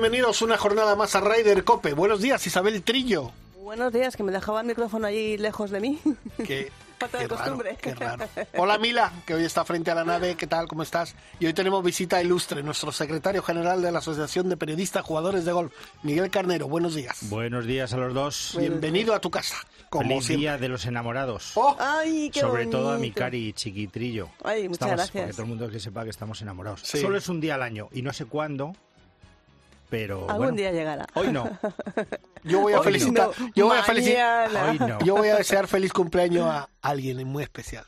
Bienvenidos una jornada más a Ryder Cope. Buenos días, Isabel Trillo. Buenos días, que me dejaba el micrófono allí lejos de mí. Qué, Falta de qué raro, costumbre. qué raro. Hola Mila, que hoy está frente a la nave. ¿Qué tal? ¿Cómo estás? Y hoy tenemos visita ilustre, nuestro secretario general de la Asociación de Periodistas Jugadores de Golf, Miguel Carnero. Buenos días. Buenos días a los dos. Bienvenido a tu casa. Como Feliz siempre. día de los enamorados. Oh, Ay, qué Sobre todo a mi bonito. cari chiquitrillo. Ay, muchas Estamos- gracias. Porque todo el mundo que sepa que estamos enamorados. Sí. Solo es un día al año y no sé cuándo, pero Algún bueno, día llegará. hoy no. yo voy a Hoy felicitar, no, yo voy a felicitar. Hoy no. yo voy a desear feliz cumpleaños a alguien muy especial.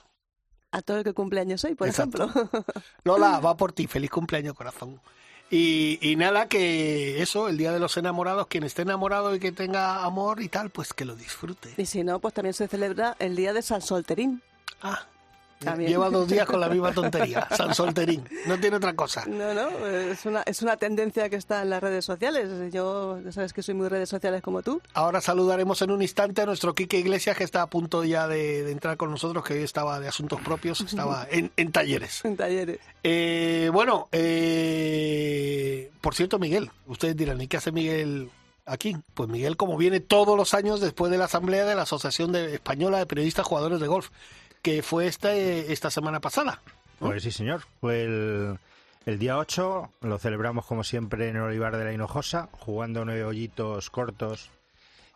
A todo el que cumpleaños hoy, por Exacto. ejemplo. Lola, va por ti, feliz cumpleaños, corazón. Y, y nada, que eso, el Día de los Enamorados, quien esté enamorado y que tenga amor y tal, pues que lo disfrute. y si no, pues también se celebra el día de San Solterín. Ah, También. lleva dos días con la misma tontería, San Solterín, no tiene otra cosa. No, no, es una, es una tendencia que está en las redes sociales. Yo, ya sabes que soy muy redes sociales como tú. Ahora saludaremos en un instante a nuestro Quique Iglesias, que está a punto ya de, de entrar con nosotros, que hoy estaba de asuntos propios, estaba en, en talleres. En talleres. Eh, bueno, eh, por cierto, Miguel, ustedes dirán, ¿y qué hace Miguel aquí? Pues Miguel, como viene todos los años después de la asamblea de la Asociación de- Española de Periodistas Jugadores de Golf, que fue esta, eh, esta semana pasada. Pues sí, señor. Fue el, el día 8, lo celebramos como siempre en el Olivar de la Hinojosa, jugando nueve hoyitos cortos.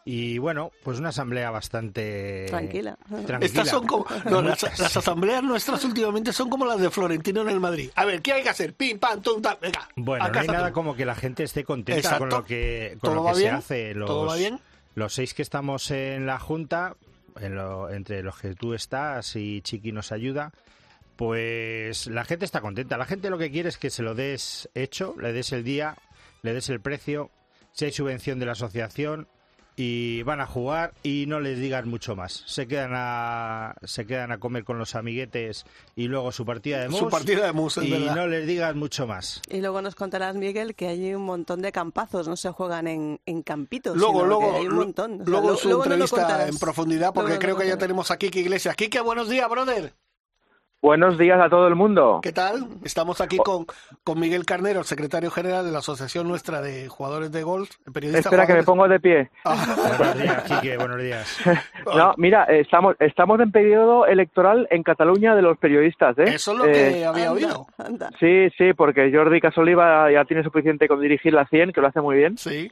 Y bueno, pues una asamblea bastante Tranquila. tranquila. Estas son como. no, las, las asambleas nuestras últimamente son como las de Florentino en el Madrid. A ver, ¿qué hay que hacer? Pim, pam, tum, tam, venga. Bueno, no hay nada tú. como que la gente esté contenta Exacto. con lo que, con ¿Todo lo va que bien? se hace. Los, ¿Todo va bien? Los seis que estamos en la Junta, en lo- entre los que tú estás y Chiqui nos ayuda, pues la gente está contenta. La gente lo que quiere es que se lo des hecho, le des el día, le des el precio, si hay subvención de la asociación y van a jugar y no les digas mucho más. Se quedan a se quedan a comer con los amiguetes y luego su partida de mus. Su partida de mus, es y verdad. no les digas mucho más. Y luego nos contarás, Miguel, que hay un montón de campazos, no se juegan en, en campitos. Luego, sino luego, que hay un montón. O sea, luego lo- su luego entrevista contarás. en profundidad, porque Luego creo que ya tenemos a Kike Iglesias. Kike, buenos días, brother. Buenos días a todo el mundo. ¿Qué tal? Estamos aquí con, con Miguel Carnero, secretario general de la Asociación nuestra de Jugadores de Golf, periodistas. Espera que me pongo de pie. Buenos días, Quique, buenos días. No, mira, eh, estamos estamos en periodo electoral en Cataluña de los periodistas, ¿eh? Eso es lo Eh, que había Anda, oído. anda. Sí, sí, porque Jordi Casoliva ya tiene suficiente con dirigir la 100, que lo hace muy bien, Sí.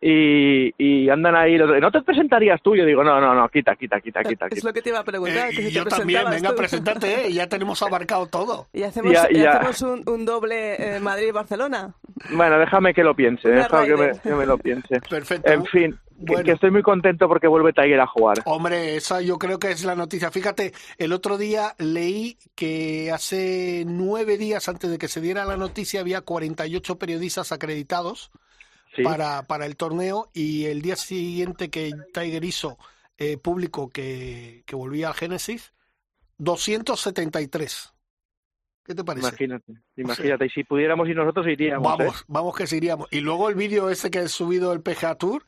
Y, y andan ahí los ¿no te presentarías tú? Yo digo, no, no, no, quita, quita, quita, quita, Es quita. lo que te iba a preguntar. Eh, que y si yo te también, venga, tú. preséntate, ¿eh? ya tenemos abarcado todo. Y hacemos, Ya, y ya. hacemos un, un doble eh, Madrid-Barcelona. Bueno, déjame que lo piense, Una déjame que me, Ryder. que me lo piense. Perfecto. En fin, que- Bueno. que estoy muy contento porque vuelve Tiger a jugar. Hombre, esa yo creo que es la noticia. Fíjate, el otro día leí que hace nueve días antes de que se diera la noticia había 48 periodistas acreditados Sí. para, para el torneo y el día siguiente que Tiger hizo eh, público que, que volvía al Génesis, 273. ¿Qué te parece? Imagínate, imagínate. Y si pudiéramos ir nosotros iríamos. ¿eh? Vamos, vamos que sí iríamos. Y luego el vídeo ese que he subido el PGA Tour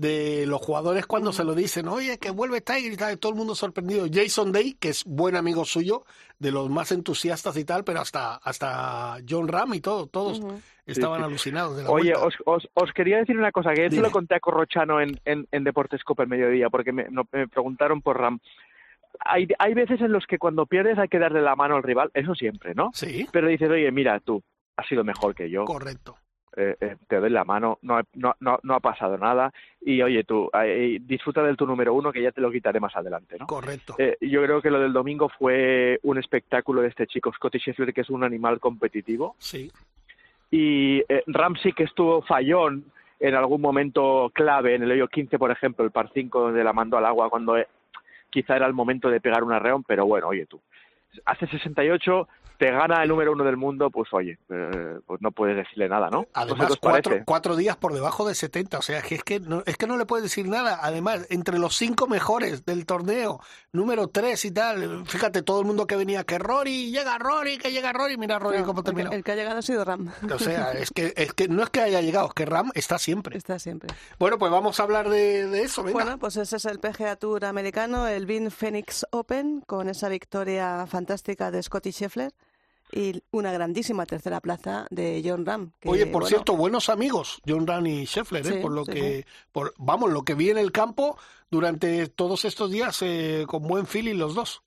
de los jugadores cuando se lo dicen, oye, que vuelve Tiger y tal, y todo el mundo sorprendido. Jason Day, que es buen amigo suyo, de los más entusiastas y tal, pero hasta, hasta John Ram y todo, todos estaban sí. alucinados de la Oye, os, os, os quería decir una cosa, que yo se lo conté a Corrochano en, en, en Deportes Copa el mediodía, porque me, no- me preguntaron por Ram. Hay, hay veces en los que cuando pierdes hay que darle la mano al rival, eso siempre, ¿no? Sí, Pero dices, oye, mira, tú has sido mejor que yo, correcto. Eh, eh, te doy la mano, no, ha- no, no, no ha pasado nada, y oye, tú, eh, disfruta del tu número uno, que ya te lo quitaré más adelante, ¿no? Correcto. Eh, yo creo que lo del domingo fue un espectáculo de este chico, Scotty Scheffler, que es un animal competitivo, Sí, y eh, Ramsey que estuvo fallón en algún momento clave, en el hoyo 15 por ejemplo, el par 5 donde la mandó al agua cuando quizá era el momento de pegar un arreón, pero bueno, oye tú, hace 68, te gana el número uno del mundo, pues oye, eh, pues no puedes decirle nada, ¿no? Además, ¿Vosotros cuatro, cuatro días por debajo de 70. O sea, que es que, no, es que no le puedes decir nada. Además, entre los cinco mejores del torneo, número tres y tal. Fíjate, todo el mundo que venía, que Rory, llega Rory, que llega Rory. Mira Rory No, cómo el que- terminó. El que ha llegado ha sido Ram. O sea, es que, es que no es que haya llegado, es que Ram está siempre. Está siempre. Bueno, pues vamos a hablar de, de eso, venga. Bueno, pues ese es el PGA Tour americano, el Bean Phoenix Open, con esa victoria fantástica de Scotty Scheffler y una grandísima tercera plaza de John Ram. que, Oye, por bueno, cierto, buenos amigos, John Ram y Scheffler, ¿eh? Sí, por lo sí, que, por, vamos, lo que vi en el campo durante todos estos días eh, con buen feeling los dos.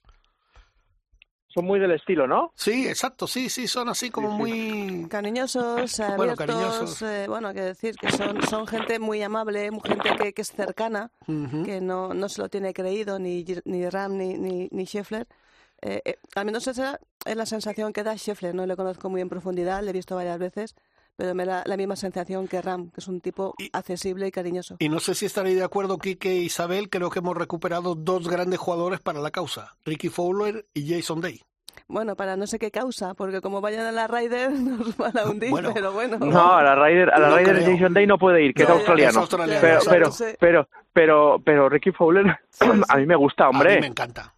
Son muy del estilo, ¿no? Sí, exacto, sí, sí, son así como Sí, muy... Cariñosos, Bueno, abiertos, cariñosos. eh, bueno, hay que decir que son, son gente muy amable, gente que, que es cercana, Ujú. que no, no se lo tiene creído ni, ni Ram ni, ni, ni Scheffler. Eh, eh, al menos esa es la sensación que da Scheffler, no le conozco muy en profundidad, le he visto varias veces, pero me da la misma sensación que Ram, que es un tipo Y- accesible y cariñoso. Y no sé si estaréis de acuerdo, Quique e Isabel, creo que hemos recuperado dos grandes jugadores para la causa, Ricky Fowler y Jason Day. Bueno, para no sé qué causa, porque como vayan a la Ryder nos van a hundir, Bueno, pero bueno. No, a la Ryder, a la No Ryder. Jason Day no puede ir, que No, es australiano. es australiano, pero, pero, pero, pero, pero Ricky Fowler, Sí, sí. a mí me gusta, A mí hombre. me encanta.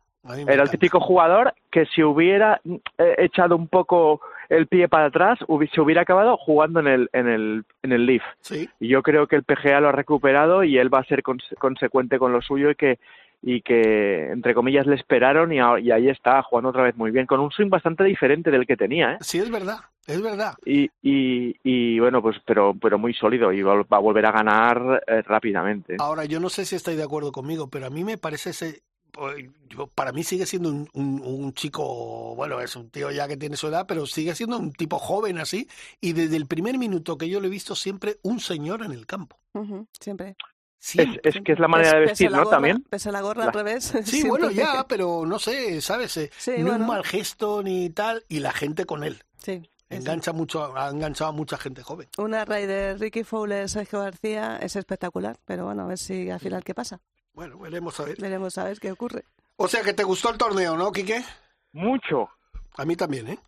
Era el típico jugador que si hubiera eh, echado un poco el pie para atrás, hubi- se hubiera acabado jugando en el, en el, en el Leaf. Sí, Y yo creo que el PGA lo ha recuperado y él va a ser conse- consecuente con lo suyo y que, y que entre comillas, le esperaron y, a- y ahí está, jugando otra vez muy bien, con un swing bastante diferente del que tenía, ¿eh? sí, es verdad, es verdad. Y, y, y bueno, pues pero, pero muy sólido y va, va a volver a ganar eh, rápidamente. Ahora, yo no sé si estáis de acuerdo conmigo, pero a mí me parece ese... pues, yo- para mí sigue siendo un, un- un chico, bueno, es un tío ya que tiene su edad, pero sigue siendo un tipo joven así, y desde el primer minuto que yo lo he visto siempre un señor en el campo. Siempre. Es, Siempre. es que es la manera de vestir, la ¿no? gorra- También. Pese la gorra La- al revés. Sí, bueno, ya, pero no sé, ¿sabes? Eh, Sí, ni un mal gesto ni tal, y la gente con él. Sí. Engancha mucho, ha enganchado a mucha gente joven. Una raid de Ricky Fowler, Sergio García es espectacular, pero bueno, a ver si al final qué pasa. Bueno, veremos a ver. Veremos a ver qué ocurre. O sea que te gustó el torneo, ¿no, Quique? Mucho. A mí también, ¿eh?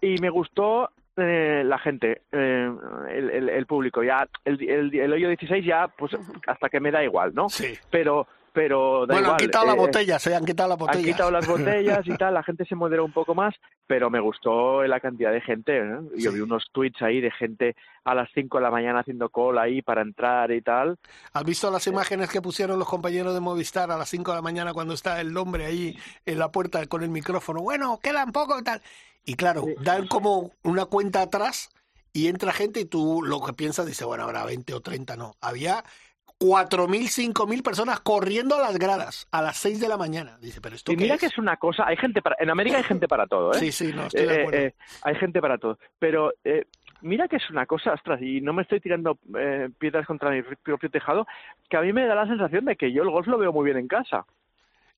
Y me gustó eh, la gente, eh, el, el, el público. Ya el, el, el hoyo 16 ya, pues hasta que me da igual, ¿no? Sí. Pero, pero da Bueno, han igual. quitado la eh, botella, se han quitado la Han botella. quitado las botellas y tal, la gente se moderó un poco más, pero me gustó la cantidad de gente. ¿eh? Yo Sí. vi unos tweets ahí de gente a las 5 de la mañana haciendo cola ahí para entrar y tal. ¿Has visto las imágenes que pusieron los compañeros de Movistar a las 5 de la mañana cuando está el hombre ahí en la puerta con el micrófono? Bueno, quedan poco y tal. Y claro, dan como una cuenta atrás y entra gente y tú lo que piensas dices, bueno, habrá 20 o 30, no. Había 4.000, 5.000 personas corriendo a las gradas a las 6 de la mañana. Dice, pero esto Y qué mira es? que es una cosa, hay gente para, en América hay gente para todo, ¿eh? Sí, sí, no, estoy de Eh, acuerdo. eh, hay gente para todo. Pero eh, mira que es una cosa, ostras, y no me estoy tirando eh, piedras contra mi propio tejado, que a mí me da la sensación de que yo el golf lo veo muy bien en casa.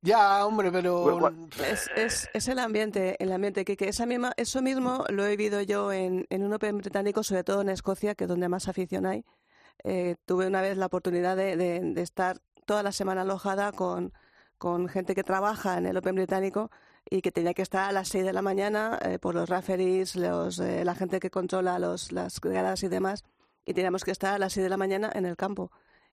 Ya, hombre, pero... Es, es, es el ambiente, el ambiente que, que esa misma, eso mismo lo he vivido yo en, en un Open británico, sobre todo en Escocia, que es donde más afición hay. Eh, tuve una vez la oportunidad de, estar toda la semana alojada con, con gente que trabaja en el Open británico y que tenía que estar a las 6 de la mañana eh, por los referees, los, eh, la gente que controla los, las gradas y demás, y teníamos que estar a las 6 de la mañana en el campo.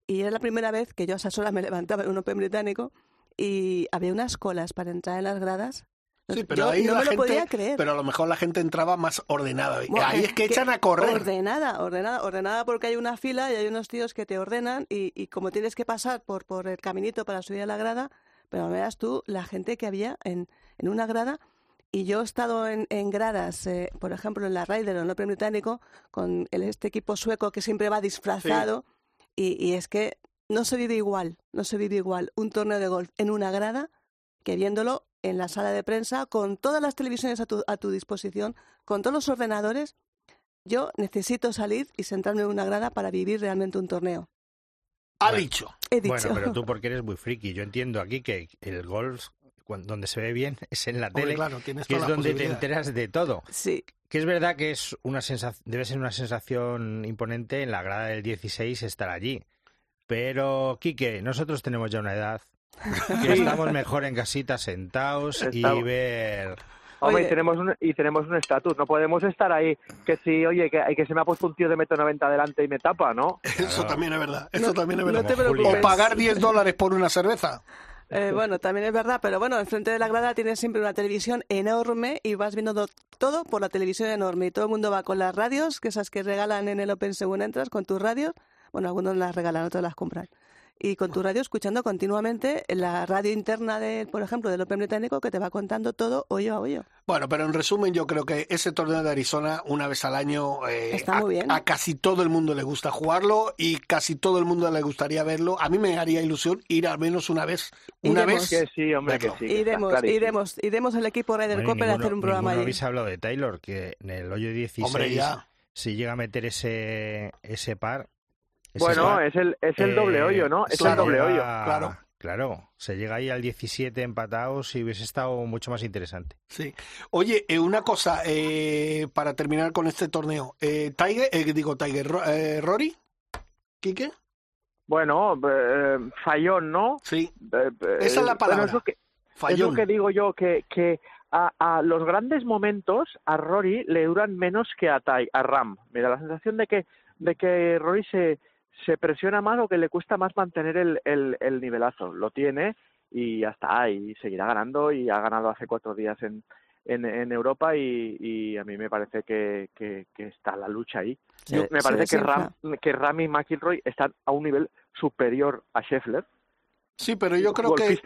Y era la primera vez que yo a esas horas me levantaba en un Open británico y había unas colas para entrar en las gradas. Sí, pero yo ahí no la me lo gente, podía creer. pero a lo mejor la gente entraba más ordenada. Bueno, ahí es que echan a correr. Ordenada, ordenada, ordenada porque hay una fila y hay unos tíos que te ordenan y, y como tienes que pasar por, por el caminito para subir a la grada, pero veas tú la gente que había en, en una grada y yo he estado en, en gradas, eh, por ejemplo, en la Ryder o en el Open Británico, con el- este equipo sueco que siempre va disfrazado y, y es que no se vive igual, no se vive igual un torneo de golf en una grada que viéndolo en la sala de prensa con todas las televisiones a tu, a tu disposición, con todos los ordenadores. Yo necesito salir y sentarme en una grada para vivir realmente un torneo. Ha Bueno. dicho. He dicho. Bueno, pero tú porque eres muy friki. Yo entiendo aquí que el golf, donde se ve bien, es en la Hombre, tele, claro, que es donde te enteras de todo. Sí, Que es verdad que es una sensación, debe ser una sensación imponente en la grada del 16 estar allí. Pero, Quique, nosotros tenemos ya una edad que estamos mejor en casita sentados y ver Hombre, Oye. y tenemos un y tenemos un estatus, no podemos estar ahí que si, oye, que, que se me ha puesto un tío de metro noventa delante y me tapa, ¿no? Eso también es verdad. Eso No- también es verdad. o pagar 10 dólares por una cerveza. Eh, bueno, también es verdad, pero bueno, enfrente de la grada tienes siempre una televisión enorme y vas viendo do- todo por la televisión enorme. Y todo el mundo va con las radios, que esas que regalan en el Open según entras, con tus radios. Bueno, algunos las regalan, otros las compran. Y con tu radio escuchando continuamente la radio interna, de, por ejemplo, del Open británico, que te va contando todo hoyo a hoyo. Bueno, pero en resumen, yo creo que ese torneo de Arizona, una vez al año, eh, Está a, muy bien. a casi todo el mundo le gusta jugarlo y casi todo el mundo le gustaría verlo. A mí me haría ilusión ir al menos una vez. Una Iremos. vez. Que sí, hombre, que sí. Iremos, iremos, iremos el equipo Ryder Copper a hacer un programa allí. habéis hablado de Taylor, que en el hoyo 16, Hombre, ya. si llega a meter ese, ese par... Bueno, es el, es el eh, doble hoyo, ¿no? Es se el doble hoyo. claro. Claro, se llega ahí al 17 empatados y hubiese estado mucho más interesante. Sí. Oye, eh, una cosa, eh, para terminar con este torneo. Eh, Tiger, eh, digo Tiger, Ro- eh, Rory, Quique, Bueno, eh, fallón, ¿no? sí, Eh, eh, Esa es la bueno, palabra. es lo que, es fallón. lo que digo yo, que, que a, a los grandes momentos a Rory le duran menos que a, Tai- a Ram. Mira, la sensación de que, de que Rory se, se presiona más o que le cuesta más mantener el, el, el nivelazo. Lo tiene y ya está, y seguirá ganando y ha ganado hace cuatro días en, en, en Europa y, y a mí me parece que, que, que está la lucha ahí. Se- Yo- me parece que. Ram, que Ram y McIlroy están a un nivel superior a Scheffler Sí, pero yo creo que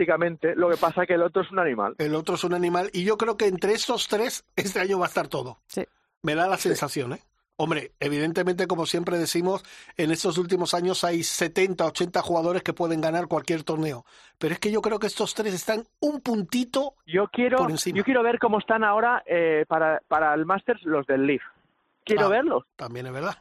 lo que pasa es que el otro es un animal. el otro es un animal y yo creo que entre estos tres este año va a estar todo. Sí. Me da la sensación, ¿eh? Hombre, evidentemente, como siempre decimos, en estos últimos años hay 70, 80 jugadores que pueden ganar cualquier torneo. Pero es que yo creo que estos tres están un puntito. Yo quiero, Por encima. yo quiero ver cómo están ahora eh, para, para el Masters los del Leaf. Quiero Ah. verlos, También es verdad.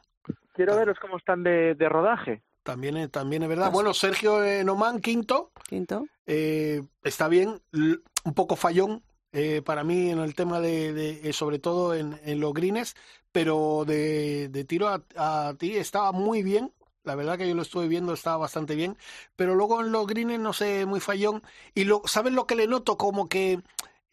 quiero Ah. verlos cómo están de, de rodaje. También, es- también es verdad. Pues- Bueno, Sergio eh, Nomán, quinto, Quinto. eh, está bien, un poco fallón eh, para mí en el tema de, de- eh, sobre todo en, en los greens, pero de, de tiro a, a ti estaba muy bien. La verdad que yo lo estuve viendo, estaba bastante bien. Pero luego en los greens, no sé, muy fallón. Y lo, ¿sabes lo que le noto? Como que,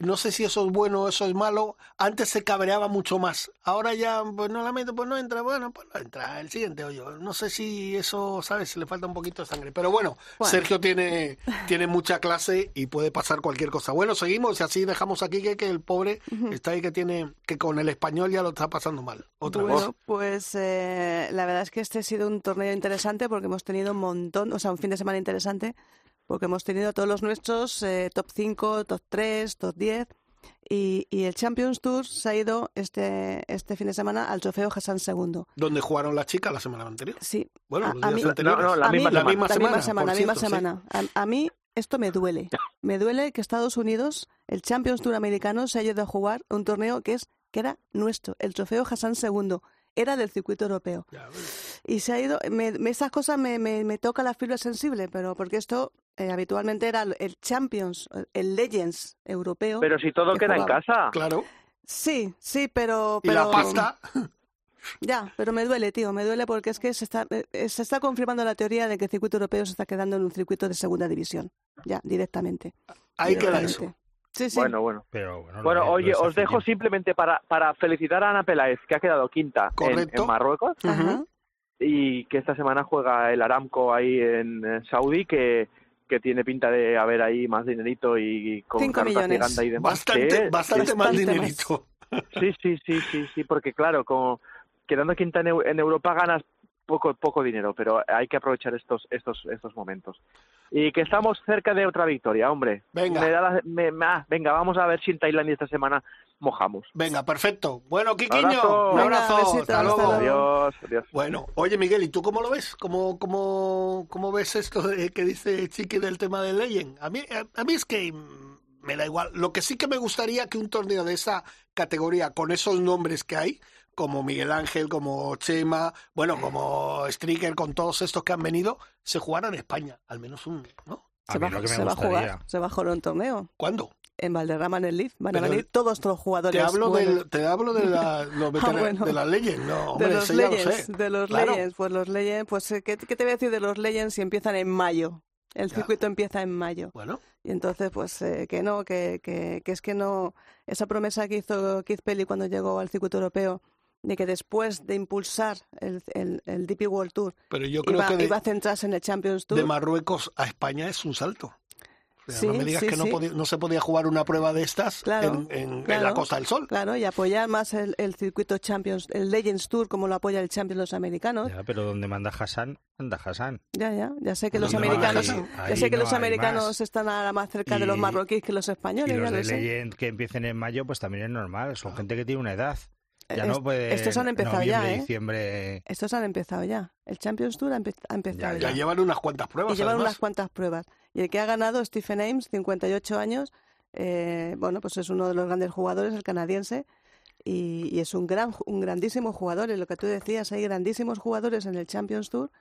no sé si eso es bueno o eso es malo. Antes se cabreaba mucho más. Ahora ya, pues no la meto, pues no entra. Bueno, pues no entra. El siguiente hoyo. No sé si eso, ¿sabes? Le falta un poquito de sangre. Pero bueno, Bueno. Sergio tiene, tiene mucha clase y puede pasar cualquier cosa. Bueno, seguimos y así dejamos aquí que, que el pobre está ahí que tiene, que con el español ya lo está pasando mal. Otra vez. Bueno, pues eh, la verdad es que este ha sido un torneo interesante porque hemos tenido un montón, o sea, un fin de semana interesante, porque hemos tenido todos los nuestros, eh, top 5, top 3, top 10, y, y el Champions Tour se ha ido este, este fin de semana al trofeo Hassan II. Donde jugaron las chicas la semana anterior. Sí, Bueno, A- los a días mí- anteriores. No, no, la a mí- misma la semana. misma la semana. misma la misma cierto, sí. semana. A, a mí esto me duele. Me duele que Estados Unidos, el Champions Tour americano, se haya ido a jugar un torneo que es que era nuestro, el trofeo Hassan II. Era del circuito europeo. Ya. Y se ha ido, me, me- esas cosas me, me, me toca la fibra sensible, pero porque esto eh, habitualmente era el Champions, el Legends europeo. Pero si todo que queda en casa. Claro. Sí, sí, pero... Y pero la pasta. Ya, pero me duele, tío, me duele porque es que se está, eh, se está confirmando la teoría de que el circuito europeo se está quedando en un circuito de segunda división, ya, directamente. Ahí queda eso. Sí, sí. Bueno, bueno. Pero bueno, lo oye, os dejo simplemente para, para felicitar a Ana Peláez, que ha quedado quinta en, Marruecos Ajá. y que esta semana juega el Aramco ahí en eh, Saudí, que, que tiene pinta de haber ahí más dinerito y con Cinco cartas millones. y demás. Bastante, Sí, bastante más Bastante más. dinerito. Sí, sí, sí, sí, sí, porque claro, como quedando quinta en, en Europa ganas poco poco dinero, pero hay que aprovechar estos estos estos momentos. Y que estamos cerca de otra victoria, hombre. Venga. Me da la- me- me- ah, venga, vamos a ver si en Tailandia esta semana mojamos. Venga, perfecto. Bueno, Quiquiño, Abrazo. un abrazo. besitos, hasta hasta luego. Adiós, adiós. Bueno, oye Miguel, ¿y tú cómo lo ves? ¿Cómo, cómo, cómo ves esto de, que dice Chiqui del tema de Legend? A mí, a, a mí es que me da igual. Lo que sí que me gustaría que un torneo de esa categoría, con esos nombres que hay, como Miguel Ángel, como Chema, bueno, como Stricker, con todos estos que han venido, se jugara en España, al menos un, ¿no? A Se, mí va, lo que me se va a jugar, se va a jugar un torneo ¿Cuándo? En Valderrama en el Leaf. Van a venir todos los jugadores. Te hablo, buenos. del, te hablo de la, los Ah, bueno. de la Legend, no, hombre, de los lo Legends, sé. de los Claro. Legends, pues los Legends, pues eh, ¿qué, qué te voy a decir de los Legends si empiezan en mayo? El Ya. circuito empieza en mayo. Bueno, Y entonces, pues eh, que no, que, que, que es que no. Esa promesa que hizo Keith Pelly cuando llegó al circuito europeo, de que después de impulsar el, el, el DP World Tour, pero yo creo iba, que de, iba a centrarse en el Champions Tour. de Marruecos a España es un salto. Sí, no me digas sí, que no, podía- no se podía jugar una prueba de estas Claro, en, en- en claro. la Costa del Sol. Claro, y apoyar más el, el circuito Champions, el Legends Tour, como lo apoya el Champions los americanos. Ya, pero donde manda Hassan, anda Hassan. Ya, ya, ya sé que los No, no, americanos, ahí- ya sé que no los americanos más. están ahora más cerca de los Y- marroquíes que los Y españoles, los ya de lo. Legend que empiecen en mayo, pues también es normal. Son gente que tiene una edad. Ya no Est- puede. estos han empezado ya, ¿eh? diciembre. Estos han empezado ya. El Champions Tour ha, empe- ha empezado Ya ya. llevan unas cuantas pruebas. y llevan además. unas cuantas pruebas. Y el que ha ganado, Stephen Ames, 58 años, eh, bueno, pues es uno de los grandes jugadores, el canadiense, y, y es un gran, un grandísimo jugador. Y lo que tú decías, hay grandísimos jugadores en el Champions Tour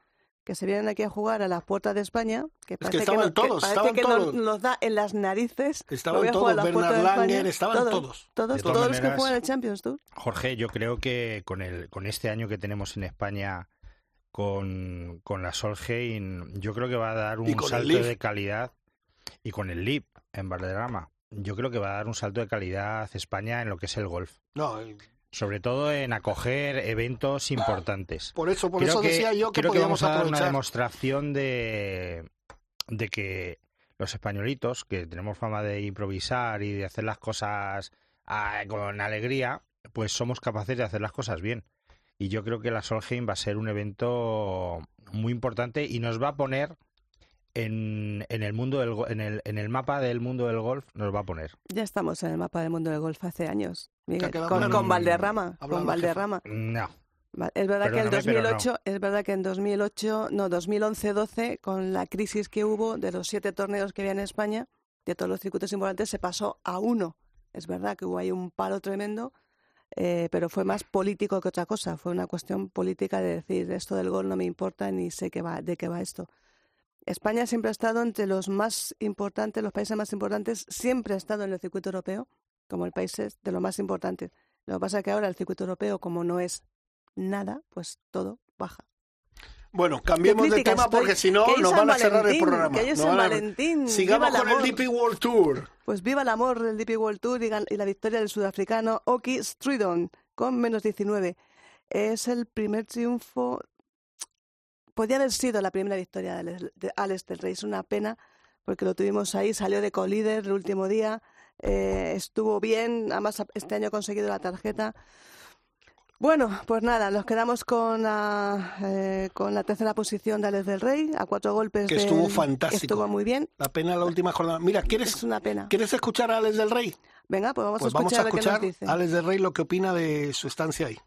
que se vienen aquí a jugar a las puertas de España, que parece que, estaban no- todos, parece estaban que todos. nos da en las narices. Estaban a todos, a Bernard. Langer, estaban todos. Todos, todos, todos los que juegan el Champions Tour. Jorge, yo creo que con el con este año que tenemos en España con, con la Solheim, yo creo que va a dar un salto de calidad y con el LIP en Valderrama. Yo creo que va a dar un salto de calidad España en lo que es el golf, No, sobre todo en acoger eventos importantes. por eso, por creo eso que, decía yo que creo que podíamos vamos a dar una demostración de, de que los españolitos, que tenemos fama de improvisar y de hacer las cosas ah, con alegría, pues somos capaces de hacer las cosas bien. Y yo creo que la Solheim va a ser un evento muy importante y nos va a poner en, en el mundo del en el, en el mapa del mundo del golf nos va a poner. Ya estamos en el mapa del mundo del golf hace años, Miguel, con, Valderrama, con. Valderrama. No. Es verdad que en Perdóname, pero 2008, es verdad que en 2008, no, 2011-12, con la crisis que hubo de los siete torneos que había en España, de todos los circuitos importantes, se pasó a uno. Es verdad que hubo ahí un paro tremendo, eh, pero fue más político que otra cosa. Fue una cuestión política de decir esto del gol no me importa ni sé qué va, de qué va esto. España siempre ha estado entre los más importantes, los países más importantes, siempre ha estado en el circuito europeo como el país es de los más importantes. Lo que pasa es que ahora el circuito europeo, como no es nada, pues todo baja. Bueno, cambiemos de tema porque si no nos van a cerrar el programa. que hoy es Nos San van a- Valentín, Sigamos con el. DP World Tour. Pues viva el amor del DP World Tour y la victoria del sudafricano Oki Stridon con menos 19. Es el primer triunfo. Podía haber sido la primera victoria de Alex, de Alex del Rey. Es una pena porque lo tuvimos ahí, salió de colíder el último día, eh, estuvo bien, además este año ha conseguido la tarjeta. Bueno, pues nada, nos quedamos con la, eh, con la tercera posición de Alex del Rey, a cuatro golpes. Que estuvo del- fantástico. que estuvo muy bien. La pena la última jornada. Mira, Es ¿quieres, una pena. ¿quieres escuchar a Alex del Rey? Venga, pues vamos Pues a vamos a escuchar lo que escuchar nos dice. a Alex del Rey lo que opina de su estancia ahí.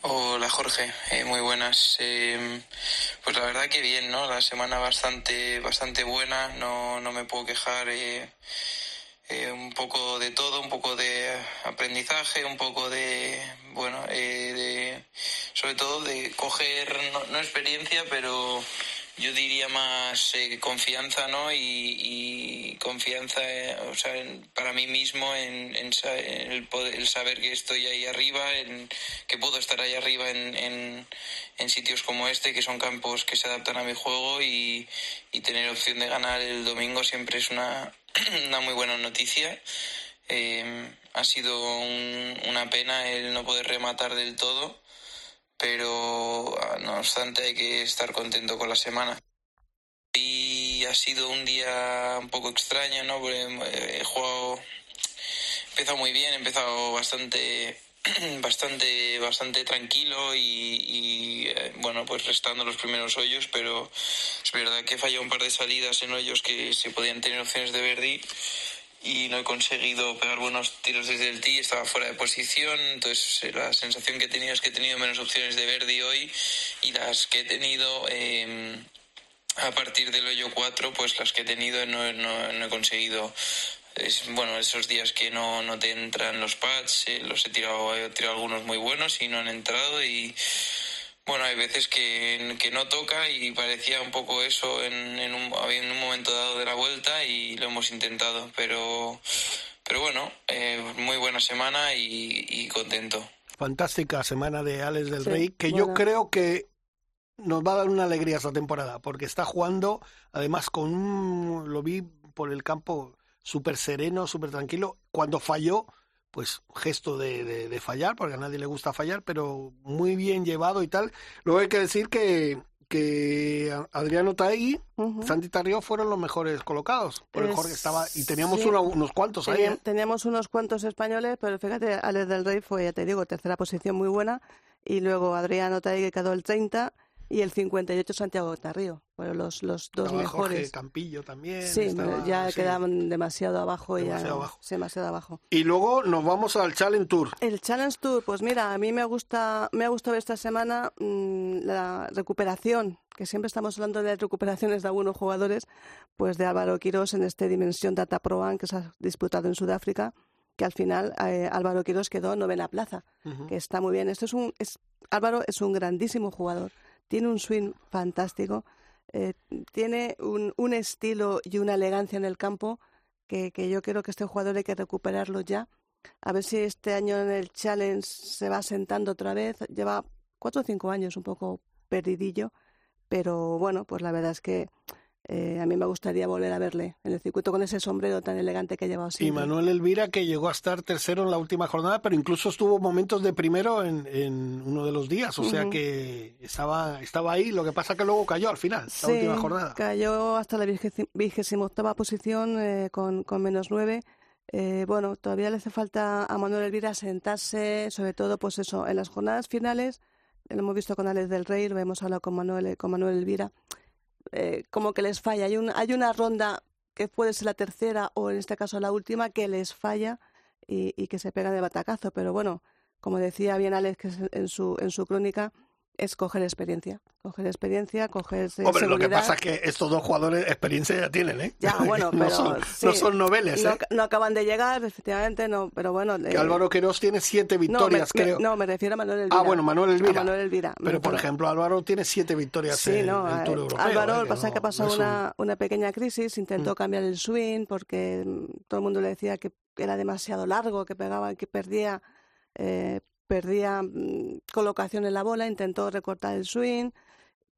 Hola Jorge, eh, muy buenas. Eh, pues la verdad que bien, ¿no? La semana bastante, bastante buena, no, no me puedo quejar. eh, eh, un poco de todo, un poco de aprendizaje, un poco de, bueno, eh, de, sobre todo de coger, no, no experiencia, pero yo diría más eh, confianza, ¿no? Y, y confianza, eh, o sea, en- para mí mismo en, el, el saber que estoy ahí arriba, en, que puedo estar ahí arriba en sitios como este, que son campos que se adaptan a mi juego y, y tener opción de ganar el domingo siempre es una, una muy buena noticia. Eh, ha sido un- una pena el no poder rematar del todo, pero ah, no obstante hay que estar contento con la semana. Y ha sido un día un poco extraño, ¿no? Porque eh, he jugado, he empezado muy bien, he empezado bastante bastante bastante tranquilo y, eh, bueno pues restando los primeros hoyos pero es verdad que he fallado un par de salidas en hoyos que se podían tener opciones de Verdi y no he conseguido pegar buenos tiros desde el tee, estaba fuera de posición, entonces eh, la sensación que he tenido es que he tenido menos opciones de Verdi hoy y las que he tenido eh, a partir del hoyo 4, pues las que he tenido no, no, no he conseguido. Es, bueno, esos días que no, no te entran los pads, eh, los he tirado, he tirado algunos muy buenos y no han entrado y bueno, hay veces que, que no toca y parecía un poco eso en, en, un, en un momento dado de la vuelta y lo hemos intentado, pero, pero bueno, eh, muy buena semana y, y contento. Fantástica semana de Alex del Sí, Rey, que buena. yo creo que nos va a dar una alegría esta temporada, porque está jugando, además, con un, lo vi por el campo súper sereno, súper tranquilo. Cuando falló, pues gesto de, de, de, fallar, porque a nadie le gusta fallar, pero muy bien llevado y tal. Luego hay que decir que, que Adriano Taegui, uh -huh. Santi Tarrio fueron los mejores colocados. Por el Jorge estaba, y teníamos sí. uno, unos cuantos ahí. ¿eh? Teníamos unos cuantos españoles, pero fíjate, Alex del Rey fue, ya te digo, tercera posición muy buena. Y luego Adriano Taegui quedó el 30 y el 58 Santiago Tarrío. Fueron los, los dos estaba mejores. Jorge Campillo también. Sí, estaba, ya sí. quedaban demasiado abajo. Demasiado ya, abajo. Demasiado abajo. Y luego nos vamos al Challenge Tour. El Challenge Tour, pues mira, a mí me gusta, me ha gustado esta semana mmm, la recuperación, que siempre estamos hablando de recuperaciones de algunos jugadores, pues de Álvaro Quirós en este Dimensión Data Pro Am que se ha disputado en Sudáfrica, que al final eh, Álvaro Quirós quedó en novena plaza, uh -huh. que está muy bien. Esto es un, es, Álvaro es un grandísimo jugador, tiene un swing fantástico, eh, tiene un, un, estilo y una elegancia en el campo que, que yo creo que este jugador hay que recuperarlo ya. A ver si este año en el Challenge se va sentando otra vez. Lleva cuatro o cinco años un poco perdidillo, pero bueno, pues la verdad es que eh, a mí me gustaría volver a verle en el circuito con ese sombrero tan elegante que ha llevado siempre. Y Manuel Elvira, que llegó a estar tercero en la última jornada, pero incluso estuvo momentos de primero en, en uno de los días, o sea uh -huh. que estaba, estaba ahí, lo que pasa que luego cayó al final, sí, la última jornada. cayó hasta la vigésima octava posición eh, con, con, menos nueve. Eh, bueno, todavía le hace falta a Manuel Elvira sentarse, sobre todo, pues eso, en las jornadas finales, lo hemos visto con Alex del Rey, lo hemos hablado con Manuel, con Manuel Elvira, eh, como que les falla. Hay, un, hay una ronda que puede ser la tercera o en este caso la última que les falla y, y que se pega de batacazo. Pero bueno, como decía bien Alex en su, en su crónica, es coger experiencia. Coger experiencia, coger Hombre, seguridad. lo que pasa es que estos dos jugadores experiencia ya tienen, ¿eh? Ya, bueno, pero no, son, sí, no son noveles, ¿eh? No, no, acaban de llegar, efectivamente, no, pero bueno. Que eh, Álvaro Queiroz tiene siete victorias, no, me, creo. Me, no, me refiero a Manuel Elvira. Ah, bueno, Manuel Elvira. A Manuel Elvira. Pero, por ejemplo, Álvaro tiene siete victorias sí, en no, el Tour Europeo. Álvaro, ¿eh? pasa que ha pasado es una, una pequeña crisis, intentó Mm. cambiar el swing porque mm, todo el mundo le decía que era demasiado largo, que pegaba, que perdía... Eh, perdía mmm, colocación en la bola, intentó recortar el swing,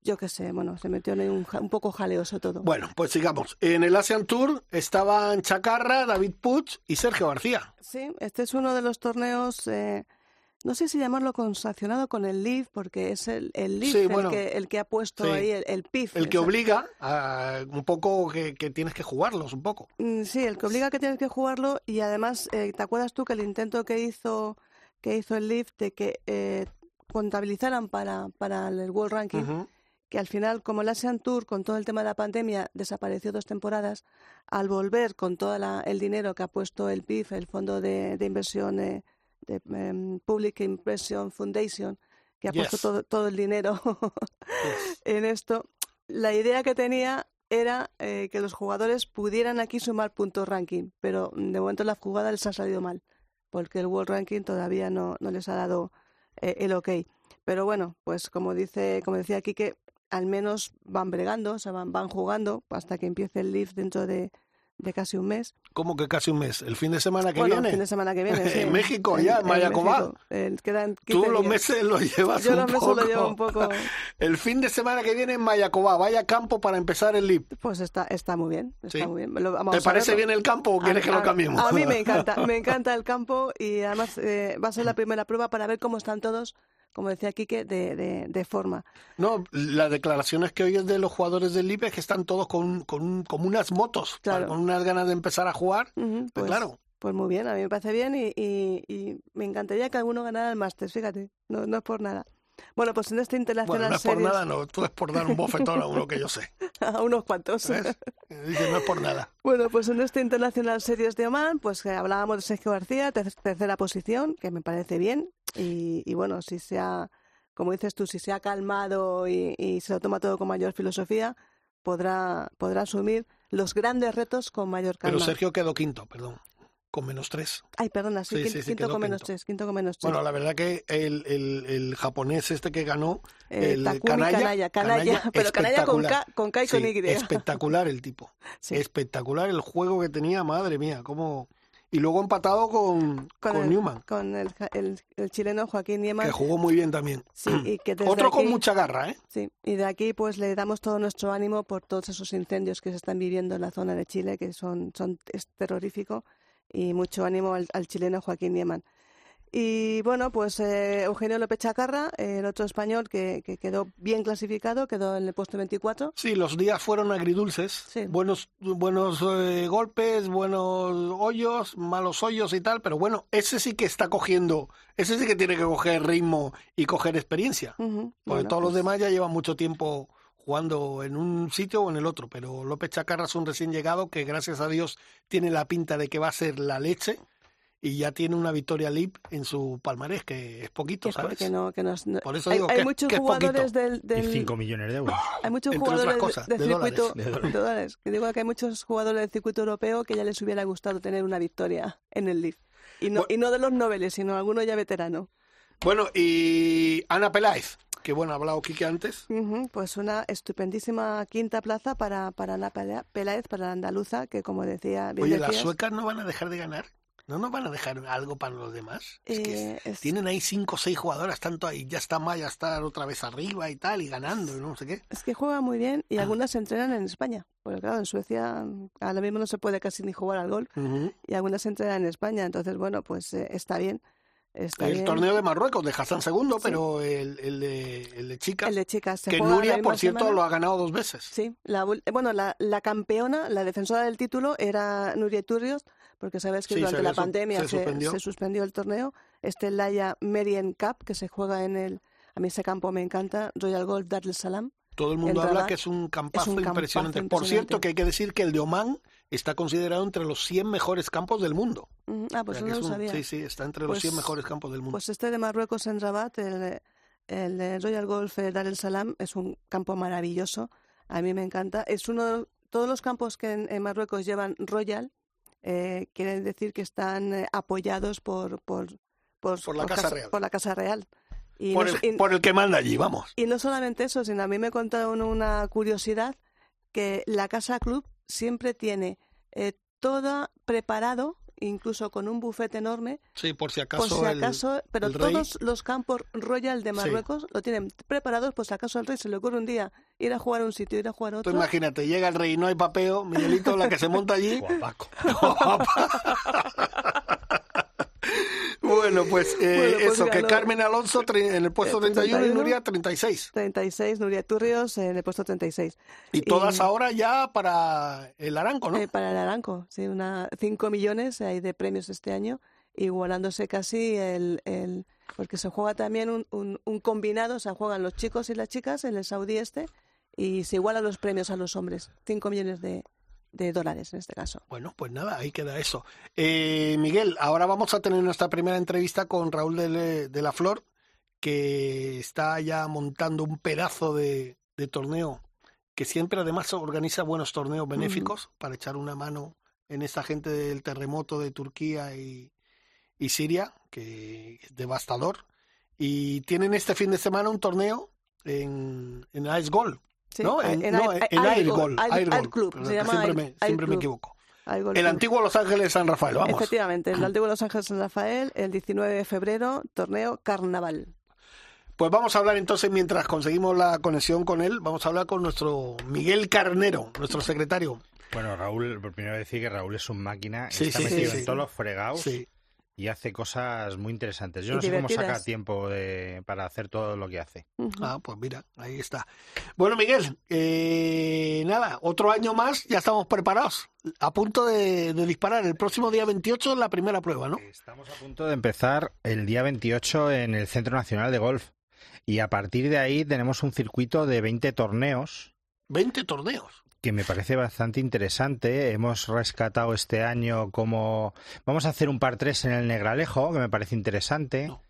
yo qué sé, bueno, se metió en un, un, poco jaleoso todo. Bueno, pues sigamos. En el Asian Tour estaban Chacarra, David Puig y Sergio García. Sí, este es uno de los torneos, eh, no sé si llamarlo consacionado con el LIV, porque es el, el sí, el, bueno, que, el que ha puesto sí. ahí el, el PIF. El que obliga a un poco que, que, tienes que jugarlos, un poco. Mm, Sí, el que obliga a que tienes que jugarlo y además, eh, ¿te acuerdas tú que el intento que hizo que hizo el LIV de que eh, contabilizaran para, para el World Ranking? Uh -huh que al final, como el Asian Tour, con todo el tema de la pandemia, desapareció dos temporadas, al volver con todo el dinero que ha puesto el PIF, el Fondo de, de Inversión eh, de um, Public Impression Foundation, que ha yes. puesto todo, todo, el dinero yes. en esto, la idea que tenía era eh, que los jugadores pudieran aquí sumar puntos ranking, pero de momento la jugada les ha salido mal, porque el World Ranking todavía no, no les ha dado eh, el ok. Pero bueno, pues como dice, como decía aquí que al menos van bregando, o sea, van, van jugando hasta que empiece el lift dentro de, de, casi un mes. ¿Cómo que casi un mes? ¿El fin de semana que bueno, viene? el fin de semana que viene, sí. en México ya, en Mayacobá. Tú los meses los llevas Yo un los meses poco. lo llevo un poco. el fin de semana que viene en Mayacobá, vaya campo para empezar el lift. Pues está, está muy bien, está sí. muy bien. Lo, vamos ¿Te parece bien el campo o quieres a, que lo cambiemos? A, a mí me encanta, me encanta el campo y además eh, va a ser la primera prueba para ver cómo están todos como decía Quique, de, de, de, forma. No, las declaraciones que oyes de los jugadores del LIPE es que están todos con, con como unas motos, claro. con unas ganas de empezar a jugar. Uh -huh, pues, claro. Pues muy bien, a mí me parece bien y, y, y me encantaría que alguno ganara el máster, fíjate, no, no es por nada. Bueno, pues en este internacional bueno, no es series... por nada, no, tú es por dar un bofetón a uno que yo sé. a unos cuantos. Dice, no es por nada. Bueno, pues en este internacional series de Oman, pues que hablábamos de Sergio García, ter tercera posición, que me parece bien y, y bueno, si se ha como dices tú, si se ha calmado y, y, se lo toma todo con mayor filosofía, podrá, podrá asumir los grandes retos con mayor calma. Pero Sergio quedó quinto, perdón, con menos tres. Ay, perdona, sí, Sí, quinto, sí, sí, quinto quedó con menos quinto. tres, quinto con menos tres. Bueno, la verdad que el, el, el japonés este que ganó, Eh, el Takumi canalla, Kanaya, pero Kanaya con K, con K y con Y. espectacular el tipo. Espectacular el juego que tenía, madre mía, cómo... y luego empatado con, con, el, Newman, Con el, el, el chileno Joaquín Niemann. que jugó muy bien también. Sí, y que desde Otro con mucha garra, ¿eh? Sí, y de aquí pues le damos todo nuestro ánimo por todos esos incendios que se están viviendo en la zona de Chile, que son, son es terrorífico, y mucho ánimo al, al chileno Joaquín Niemann. Y bueno, pues eh, Eugenio López Chacarra, el otro español que, que quedó bien clasificado, quedó en el puesto 24. Sí, los días fueron agridulces. Sí. Buenos, buenos eh, golpes, buenos hoyos, malos hoyos y tal, pero bueno, ese sí que está cogiendo, ese sí que tiene que coger ritmo y coger experiencia. Porque bueno, todos los pues, demás ya llevan mucho tiempo jugando en un sitio o en el otro, pero López Chacarra es un recién llegado que gracias a Dios tiene la pinta de que va a ser la leche y ya tiene una victoria LIP en su palmarés, que es poquito, ¿sabes? que no, que no- Por eso hay, digo hay que- muchos que es jugadores del, del- Y 5 millones de euros. hay muchos entre otras jugadores cosas, del de dólares, circuito dólares. de dólares. Que digo que hay muchos jugadores del circuito europeo que ya les hubiera gustado tener una victoria en el Leaf. Y no, y no de los noveles, sino alguno ya veterano. Bueno, y Ana Peláez, que bueno, ha hablado Quique antes. Pues una estupendísima quinta plaza para, para Ana Pelá- Peláez, para la andaluza, que como decía, bien Oye, las suecas no van a dejar de ganar. ¿No nos van a dejar algo para los demás? Es que eh, es, tienen ahí cinco o seis jugadoras, tanto ahí, ya está Maya, está otra vez arriba y tal, y ganando, y no sé qué. es que juega muy bien Ah. y algunas se entrenan en España. Porque claro, en Suecia ahora mismo no se puede casi ni jugar al gol y algunas se entrenan en España. Entonces, bueno, pues eh, está bien. Está El bien. torneo de Marruecos, de Hassan II, Sí. pero el, el, de, el de chicas, El de chicas se que Nuria, por cierto, semana. lo ha ganado dos veces. Sí, la, ul- bueno, la, la campeona, la defensora del título era Nuria Turrios, porque sabes que Sí, durante la pandemia se se, suspendió. se suspendió el torneo. Este Laia Merien Cup, que se juega en el, a mí ese campo me encanta, Royal Golf Dar es Salaam. Todo el mundo En habla Rabat que es un campazo, es un campazo impresionante. Por impresionante. cierto, que hay que decir que el de Oman está considerado entre los 100 mejores campos del mundo. Ah, O pues sea no que lo es un- sabía. Sí, sí, está entre los Pues- 100 mejores campos del mundo. Pues este de Marruecos en Rabat, el, el de Royal Golf eh, Dar el Salam, es un campo maravilloso. A mí me encanta. Es uno de todos los campos que en, en Marruecos llevan Royal, eh, quiere decir que están eh, apoyados por, por, por, Por la Casa Real. por la Casa Real. Y por, no, el, y- por el que manda allí, vamos. y no solamente eso, sino a mí me contaron una curiosidad que la Casa Club siempre tiene eh, todo preparado, incluso con un buffet enorme, Sí, por si acaso. por si el- acaso, pero el rey- todos los campos Royal de Sí. Marruecos lo tienen preparados, por si acaso al rey se le ocurre un día ir a jugar a un sitio, ir a jugar a Tú otro. imagínate, llega el rey, no hay papeo, Miguelito, la que se monta allí. Guapaco. bueno, pues, eh, Bueno, pues eso, que ganó. Carmen Alonso en el puesto Eh, 31 y 31. Nuria 36. 36, Nuria Turrios en el puesto 36. Y todas Y- ahora ya para el Aranco, ¿no? Eh, para el Aranco, sí, una 5 millones hay de premios este año, igualándose casi el, el porque se juega también un, un, un combinado, o sea, juegan los chicos y las chicas en el Saudí este y se igualan los premios a los hombres, 5 millones de, de dólares en este caso. Bueno, pues nada, ahí queda eso. Eh, Miguel, ahora vamos a tener nuestra primera entrevista con Raúl de, de la Flor, que está ya montando un pedazo de, de torneo, que siempre además organiza buenos torneos benéficos para echar una mano en esta gente del terremoto de Turquía y, y Siria, que es devastador. Y tienen este fin de semana un torneo en, en Ice Gold, Sí, ¿no? En, en no, Air Gold, Club, se llama siempre, Air- me, Air siempre me equivoco. El club. antiguo Los Ángeles San Rafael, vamos. Efectivamente, el antiguo Los Ángeles San Rafael, el 19 de febrero, torneo Carnaval. Pues vamos a hablar entonces, mientras conseguimos la conexión con él, vamos a hablar con nuestro Miguel Carnero, nuestro secretario. Bueno, Raúl, por primero decir que Raúl es un máquina, Sí, está sí, metido sí, en sí. todos los fregados Sí. Y hace cosas muy interesantes. Yo Y no sé cómo saca tiempo de- para hacer todo lo que hace. Ah, pues mira, ahí está. Bueno, Miguel, eh, nada, otro año más, ya estamos preparados, a punto de, de disparar. El próximo día 28 es la primera prueba, ¿no? Estamos a punto de empezar el día 28 en el Centro Nacional de Golf y a partir de ahí tenemos un circuito de 20 torneos 20 torneos. Que me parece bastante interesante. Hemos rescatado este año como... Vamos a hacer un par 3 en el Negralejo, que me parece interesante, No.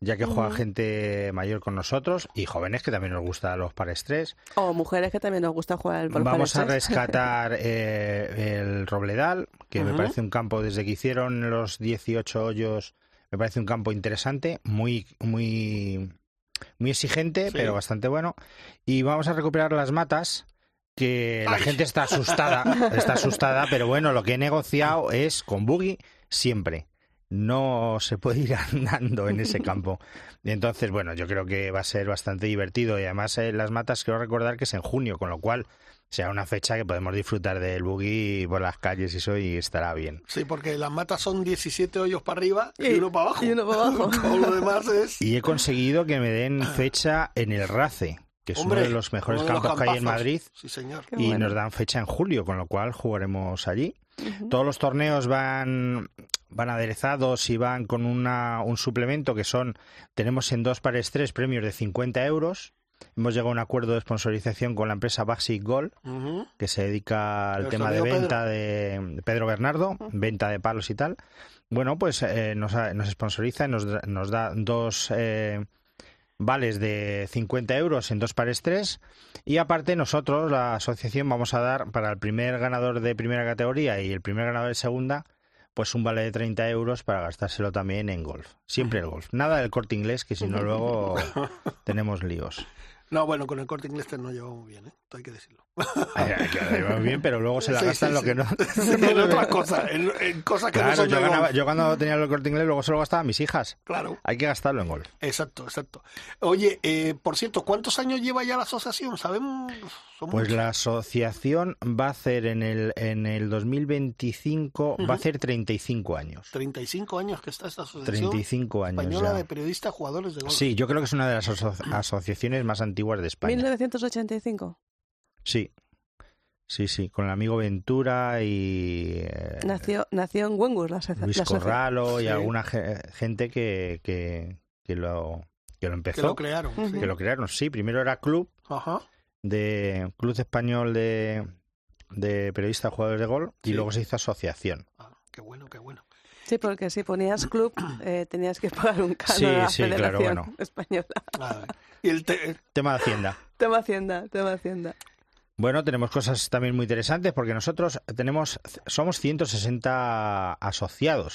ya que juega gente mayor con nosotros y jóvenes que también nos gusta los pares 3. O mujeres que también nos gusta jugar al Vamos a rescatar eh, el Robledal, que me parece un campo, desde que hicieron los 18 hoyos, me parece un campo interesante, muy, muy, muy exigente, Sí. pero bastante bueno. Y vamos a recuperar las matas, que la Ay. gente está asustada, está asustada, pero bueno, lo que he negociado es con Boogie siempre. No se puede ir andando en ese campo. Y entonces, bueno, yo creo que va a ser bastante divertido. Y además, eh, las matas, quiero recordar que es en junio, con lo cual sea una fecha que podemos disfrutar del buggy por las calles y eso y estará bien. Sí, porque las matas son 17 hoyos para arriba y, uno para abajo. Y uno para abajo. Todo lo demás es... Y he conseguido que me den fecha en el RACE, que es Hombre, uno de los mejores uno de los campos que hay en. Madrid. Sí, señor. Qué y bueno. nos dan fecha en julio, con lo cual jugaremos allí. Todos los torneos van, van aderezados y van con una, un suplemento que son, tenemos en dos pares tres premios de 50 euros. Hemos llegado a un acuerdo de sponsorización con la empresa Basic Gold, Ujú. que se dedica al tema de Pedro. venta de Pedro Bernardo, venta de palos y tal. Bueno, pues eh, nos, ha- nos sponsoriza y nos, da- nos da dos eh, vales de 50 euros en dos pares tres. Y aparte nosotros, la asociación, vamos a dar para el primer ganador de primera categoría y el primer ganador de segunda, pues un vale de 30 euros para gastárselo también en golf. Siempre el golf. Nada del corte inglés, que si no luego tenemos líos. No, bueno, con el corte inglés te no llevamos bien, ¿eh? Esto hay que decirlo. Ay, ay, que lo llevamos bien, pero luego se la Sí, gastan sí, lo sí. que no. en otras cosas, en, en cosas que no Claro, son yo, de ganaba- golf. yo cuando tenía el corte inglés luego se lo gastaba a mis hijas. Claro, Hay que gastarlo en golf. exacto, exacto. Oye, eh, por cierto, ¿cuántos años lleva ya la asociación? ¿Sabemos? Son Pues muchos. la asociación va a hacer en el, en el 2025, va a hacer 35 años. 35 años que está esta asociación 35 años española ya. de periodistas jugadores de golf. Sí, yo creo que es una de las aso- asociaciones más antiguas de España. 1985. Sí, sí, sí, con el amigo Ventura y eh, Nació, nació en Wengus la, Luis la. Corralo y Sí. alguna ge- gente que, que, que lo, que lo que empezó, lo crearon. sí. Ujú. que lo crearon. Sí, primero era club, Ajá. de Club Español de, de Periodistas Jugadores de Gol y Sí. luego se hizo asociación. Ah, qué bueno, qué bueno. Sí, porque si ponías club eh, tenías que pagar un canon Sí, a la sí, claro, Federación bueno. Española. A ver. Y el te- Tema de Hacienda. Tema Hacienda, tema Hacienda. Bueno, tenemos cosas también muy interesantes porque nosotros tenemos somos 160 asociados,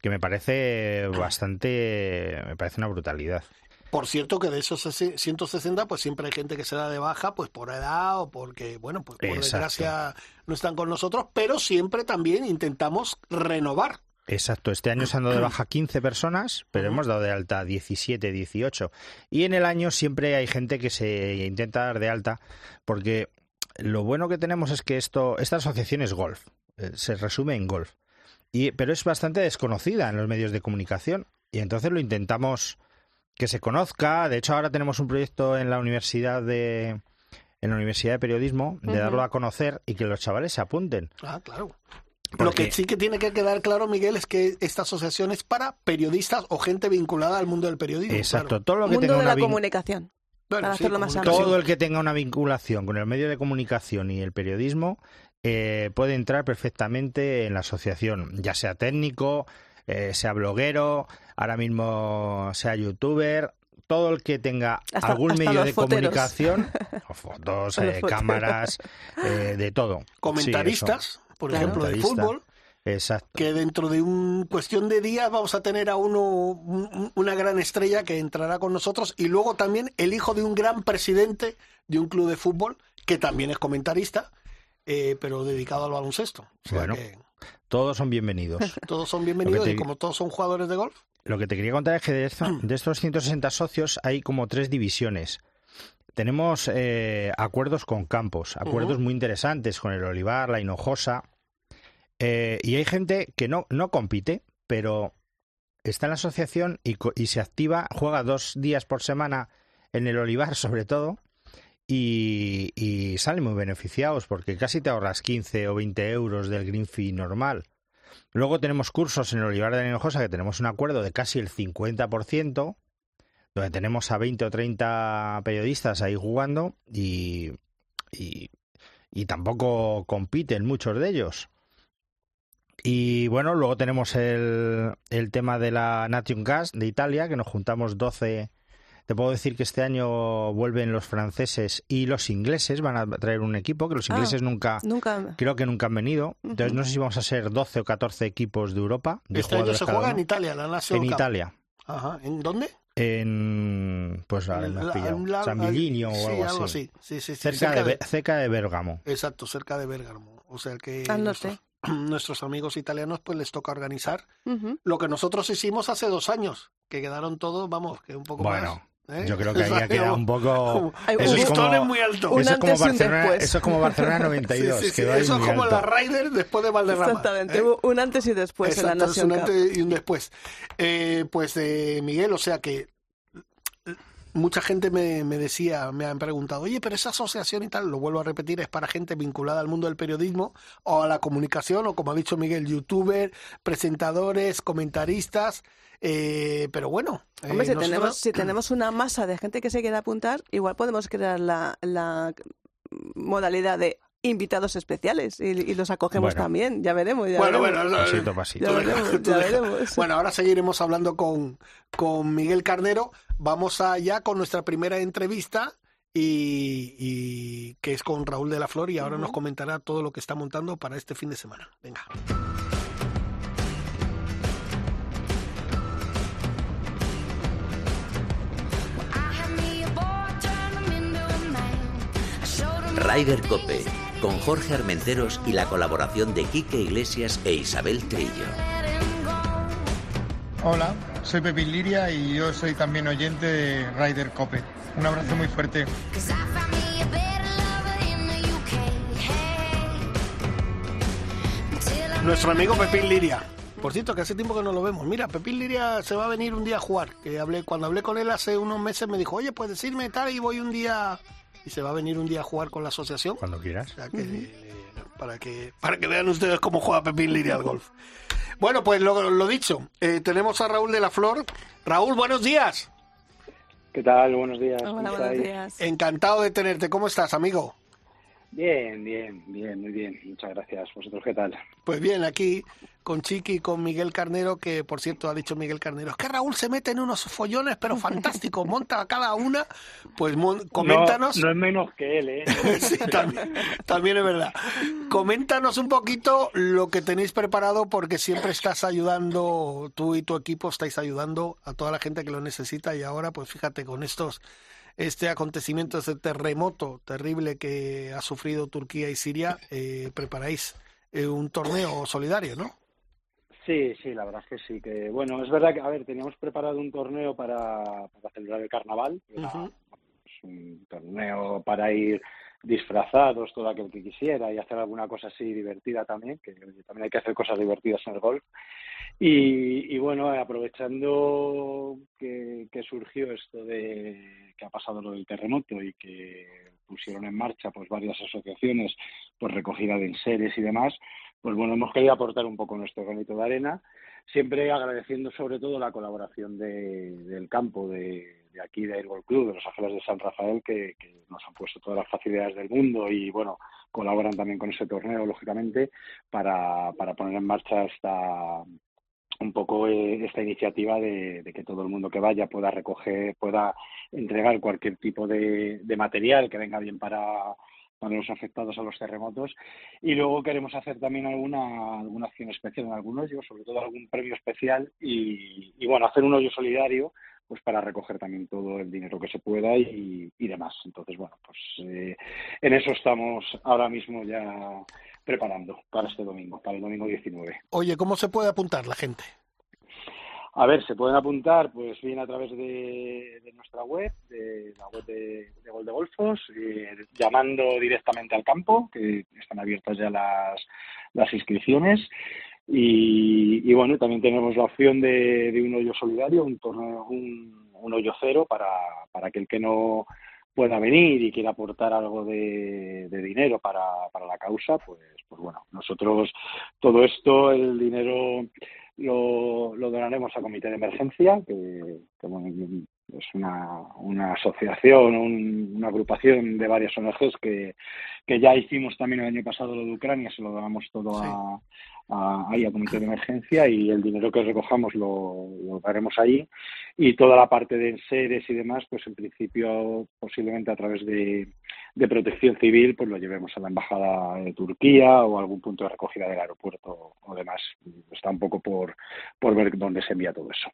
que me parece bastante me parece una brutalidad. Por cierto que de esos sese- 160 pues siempre hay gente que se da de baja pues por edad o porque, bueno, pues por Exacto. desgracia no están con nosotros, pero siempre también intentamos renovar. Exacto, este año se han dado de baja 15 personas, pero hemos dado de alta 17, 18. Y en el año siempre hay gente que se intenta dar de alta, porque lo bueno que tenemos es que esto, esta asociación es golf, eh, se resume en golf. Y, pero es bastante desconocida en los medios de comunicación. Y entonces lo intentamos que se conozca. De hecho, ahora tenemos un proyecto en la universidad de en la Universidad de Periodismo de darlo a conocer y que los chavales se apunten. Ah, claro. Lo que sí que tiene que quedar claro, Miguel, es que esta asociación es para periodistas o gente vinculada al mundo del periodismo. Exacto, claro. todo lo que Mundo tenga de una la vin- comunicación. Bueno, para sí, hacerlo más comunicación. todo el que tenga una vinculación con el medio de comunicación y el periodismo eh, puede entrar perfectamente en la asociación, ya sea técnico, eh, sea bloguero, ahora mismo sea youtuber, todo el que tenga Hasta- algún hasta medio de foteros. comunicación, o fotos, eh, cámaras, eh, de todo. Sí, Comentaristas, por Claro. ejemplo, de Comentarista. fútbol. Exacto. que dentro de un cuestión de días vamos a tener a uno un- una gran estrella que entrará con nosotros y luego también el hijo de un gran presidente de un club de fútbol que también es comentarista eh, pero dedicado al baloncesto o sea Bueno. que Todos son bienvenidos. todos son bienvenidos te- y como todos son jugadores de golf Lo que te quería contar es que de estos 160 socios hay como tres divisiones. Tenemos eh, acuerdos con campos, acuerdos muy interesantes con el Olivar, la Hinojosa. eh, y hay gente que no, no compite, pero está en la asociación y, y se activa, juega dos días por semana en el Olivar sobre todo. Y, y salen muy beneficiados porque casi te ahorras 15 o 20 euros del green fee normal. Luego tenemos cursos en el Olivar de la Hinojosa que tenemos un acuerdo de casi el 50%, donde tenemos a 20 o 30 periodistas ahí jugando y, y, y tampoco compiten muchos de ellos. Y bueno, luego tenemos el, el tema de la Nation Gas de Italia, que nos juntamos 12. Te puedo decir que este año vuelven los franceses y los ingleses, van a traer un equipo, que los Ah. ingleses nunca, Nunca. creo que nunca han venido. Entonces no sé si vamos a ser 12 o 14 equipos de Europa. De este año se juega en. Italia la Nación En Cup. Italia. Ajá. ¿en dónde? En. Pues ahora me has La- pillado. la- San Milinio sí, o algo, así. Sí, sí, sí, Cerca, de, Be- cerca de Bérgamo. exacto cerca de Bérgamo o sea que Al norte. nuestros amigos italianos pues les toca organizar lo que nosotros hicimos hace dos años, que quedaron todos, vamos, que un poco Bueno, más. ¿Eh? yo creo que ahí ha quedado un poco... Eso un es como, muy alto. Eso es como Barcelona, eso es como Barcelona 92. Sí, sí, sí, quedó ahí Eso es como alto. la Ryder después de Valderrama. Exactamente, ¿eh? hubo un antes y después en la Nation un antes y un después. Eh, pues de Miguel, o sea que eh, mucha gente me, me decía, me han preguntado, oye, pero esa asociación y tal, lo vuelvo a repetir, es para gente vinculada al mundo del periodismo o a la comunicación, o como ha dicho Miguel, youtuber, presentadores, comentaristas. Eh, pero bueno, eh, Hombre, si, nosotros- tenemos, si tenemos una masa de gente que se quiera apuntar, igual podemos crear la, la modalidad de invitados especiales y, y los acogemos Bueno. también. Ya veremos. Ya Bueno, veremos. bueno, Pasito, pasito. Ya Tú deja, veremos, tú ya deja. veremos. Bueno, ahora seguiremos hablando con, con Miguel Carnero. Vamos allá con nuestra primera entrevista y, y que es con Raúl de la Flor y ahora nos comentará todo lo que está montando para este fin de semana. Venga. Ryder Cope, con Jorge Armenteros y la colaboración de Quique Iglesias e Isabel Trillo. Hola, soy Pepín Liria y yo soy también oyente de Ryder Cope. Un abrazo muy fuerte. Nuestro amigo Pepín Liria. Por cierto, que hace tiempo que no lo vemos. Mira, Pepín Liria se va a venir un día a jugar. Que hablé, cuando hablé con él hace unos meses me dijo, oye, puedes decirme tal y voy un día... Y se va a venir un día a jugar con la asociación. Cuando quieras. O sea que, eh, para que para que vean ustedes cómo juega Pepín Liria al golf. Bueno, pues lo, lo dicho, eh, tenemos a Raúl de la Flor. Raúl, buenos días. ¿Qué tal? Buenos días. Hola, ¿cómo buenos días. Encantado de tenerte. ¿Cómo estás, amigo? Bien, bien, bien, muy bien. Muchas gracias. ¿Vosotros qué tal? Pues bien, aquí con Chiqui y con Miguel Carnero, que por cierto ha dicho Miguel Carnero, es que Raúl se mete en unos follones, pero fantásticos, monta cada una. Pues coméntanos. No, no es menos que él, ¿eh? Sí, también, también es verdad. Coméntanos un poquito lo que tenéis preparado porque siempre estás ayudando, tú y tu equipo estáis ayudando a toda la gente que lo necesita y ahora pues fíjate con estos este acontecimiento, este terremoto terrible que ha sufrido Turquía y Siria, eh, preparáis eh, un torneo solidario, ¿no? Sí, sí, la verdad es que sí. Que bueno, es verdad que, a ver, teníamos preparado un torneo para, para celebrar el carnaval. pues, un torneo para ir disfrazados todo aquel que quisiera y hacer alguna cosa así divertida también, que también hay que hacer cosas divertidas en el golf. Y, y bueno, aprovechando que, surgió esto de que ha pasado lo del terremoto y que pusieron en marcha pues varias asociaciones pues recogida de enseres y demás, pues bueno, hemos querido aportar un poco nuestro granito de arena, siempre agradeciendo sobre todo la colaboración de- del campo de, de aquí de Airball Club, de los Ángeles de San Rafael, que, que nos han puesto todas las facilidades del mundo y bueno, colaboran también con ese torneo, lógicamente, para, para poner en marcha esta un poco eh, esta iniciativa de, que todo el mundo que vaya pueda recoger, pueda entregar cualquier tipo de, de material que venga bien para, para los afectados a los terremotos. Y luego queremos hacer también alguna, alguna acción especial en algún hoyo, sobre todo algún premio especial y, y bueno, hacer un hoyo solidario pues para recoger también todo el dinero que se pueda y, y demás. Entonces, bueno, pues eh, en eso estamos ahora mismo ya preparando para este domingo, para el domingo 19. Oye, ¿cómo se puede apuntar la gente? A ver, se pueden apuntar, pues bien a través de, de nuestra web, de la web de, de Gol de Golfos, eh, llamando directamente al campo, que están abiertas ya las, las inscripciones. Y, y bueno, también tenemos la opción de, de un hoyo solidario, un torneo, un, un hoyo cero para, para aquel que no pueda venir y quiera aportar algo de, dinero para, para la causa, pues, pues bueno, nosotros todo esto, el dinero lo, lo donaremos a Comité de Emergencia, que, es una, una asociación, un- una agrupación de varias ONGs que, que ya hicimos también el año pasado lo de Ucrania, se lo donamos todo a, a- ahí a Comité de Emergencia y el dinero que recojamos lo, lo daremos ahí y toda la parte de enseres y demás, pues en principio posiblemente a través de, de protección civil, pues lo llevemos a la embajada de Turquía o a algún punto de recogida del aeropuerto o demás. Está un poco por, por ver dónde se envía todo eso.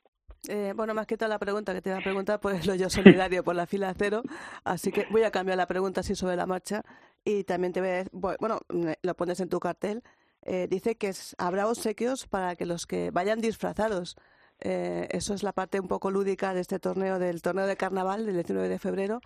Eh, bueno, más que toda la pregunta que te iba a preguntar por el hoyo solidario por la fila cero, así que voy a cambiar la pregunta así sobre la marcha y también te voy a, bueno, me- lo pones en tu cartel. eh, dice que habrá obsequios para que los que vayan disfrazados. Eh, eso es la parte un poco lúdica de este torneo, del torneo de carnaval del 19 de febrero.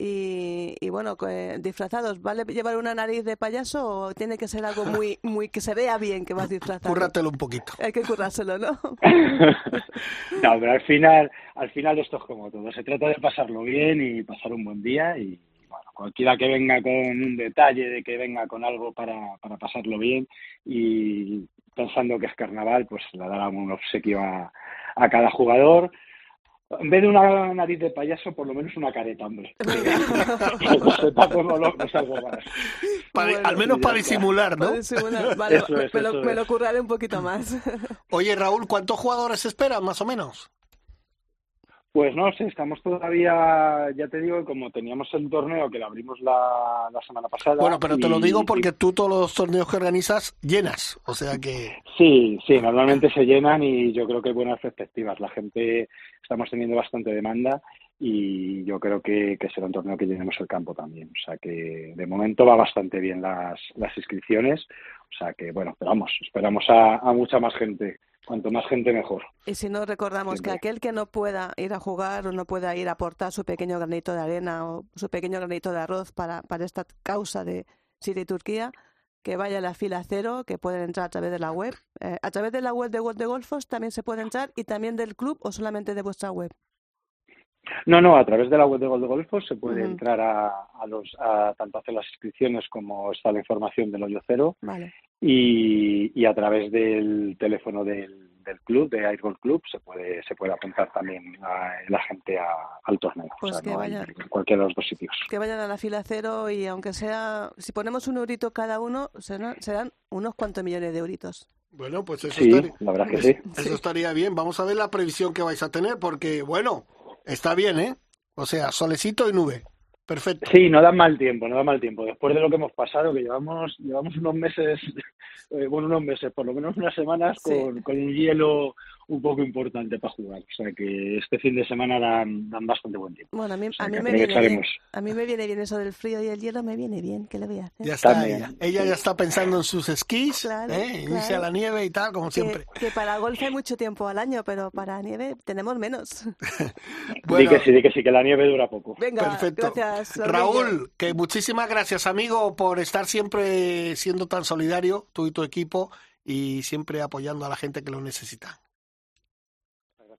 Y, y bueno, disfrazados, ¿vale llevar una nariz de payaso o tiene que ser algo muy, muy que se vea bien que vas disfrazado? Cúrratelo un poquito. Hay que currárselo, ¿no? No, pero al final, al final esto es como todo. Se trata de pasarlo bien y pasar un buen día y bueno, cualquiera que venga con un detalle, de que venga con algo para, para pasarlo bien y pensando que es carnaval, pues le darán un obsequio a, a cada jugador. En vez de una nariz de payaso, por lo menos una careta, hombre. que no sepamos lo que es algo más. Para- Bueno. al menos para disimular, ¿no? Vale, es, me, lo, me lo curraré un poquito más. Oye, Raúl, ¿cuántos jugadores esperan, más o menos? Pues no sé, estamos todavía, ya te digo, como teníamos el torneo que lo abrimos la, la semana pasada. Bueno, pero te lo digo porque tú todos los torneos que organizas llenas, o sea que... Sí, sí, normalmente se llenan y yo creo que hay buenas perspectivas. La gente, estamos teniendo bastante demanda y yo creo que, que será un torneo que llenemos el campo también. O sea que de momento va bastante bien las, las inscripciones. O sea que, bueno, pero vamos, esperamos a, a mucha más gente. Cuanto más gente, mejor. Y si no recordamos que aquel que no pueda ir a jugar o no pueda ir a aportar su pequeño granito de arena o su pequeño granito de arroz para, para esta causa de Siria y Turquía, que vaya a la fila cero, que pueden entrar a través de la web. Eh, a través de la web de World de Golfos también se puede entrar y también del club o solamente de vuestra web. No, no, a través de la web de Gol de Golfos se puede entrar a, a los, a tanto hacer las inscripciones como está la información del hoyo cero Vale. y, y a través del teléfono del, del club, de Air Golf Club, se puede, se puede apuntar también a- la gente a- al torneo. Pues o sea, que no hay vaya. en cualquiera de los dos sitios. Que vayan a la fila cero y aunque sea, si ponemos un eurito cada uno, serán, serán unos cuantos millones de euritos. Bueno, pues eso, Sí, estaría, la verdad que sí. eso estaría bien. Vamos a ver la previsión que vais a tener, porque, bueno, está bien, ¿eh? O sea, solecito y nube. Perfecto. Sí, no da mal tiempo, no da mal tiempo. Después de lo que hemos pasado, que llevamos llevamos unos meses, eh, bueno, unos meses, por lo menos unas semanas, Sí. con, con un hielo un poco importante para jugar. O sea que este fin de semana dan, dan bastante buen tiempo. Bueno, a mí, O sea, a mí me viene bien. A mí me viene bien eso del frío y el hielo, me viene bien. ¿Qué le voy a hacer? Ya está ella. Ella ya está pensando en sus esquís, Claro, ¿eh? Irse a la nieve y tal, como que, siempre. que para golf hay mucho tiempo al año, pero para nieve tenemos menos. Bueno, Di que sí, di que sí, que la nieve dura poco. Venga, perfecto. gracias. Raúl, que muchísimas gracias, amigo, por estar siempre siendo tan solidario, tú y tu equipo, y siempre apoyando a la gente que lo necesita.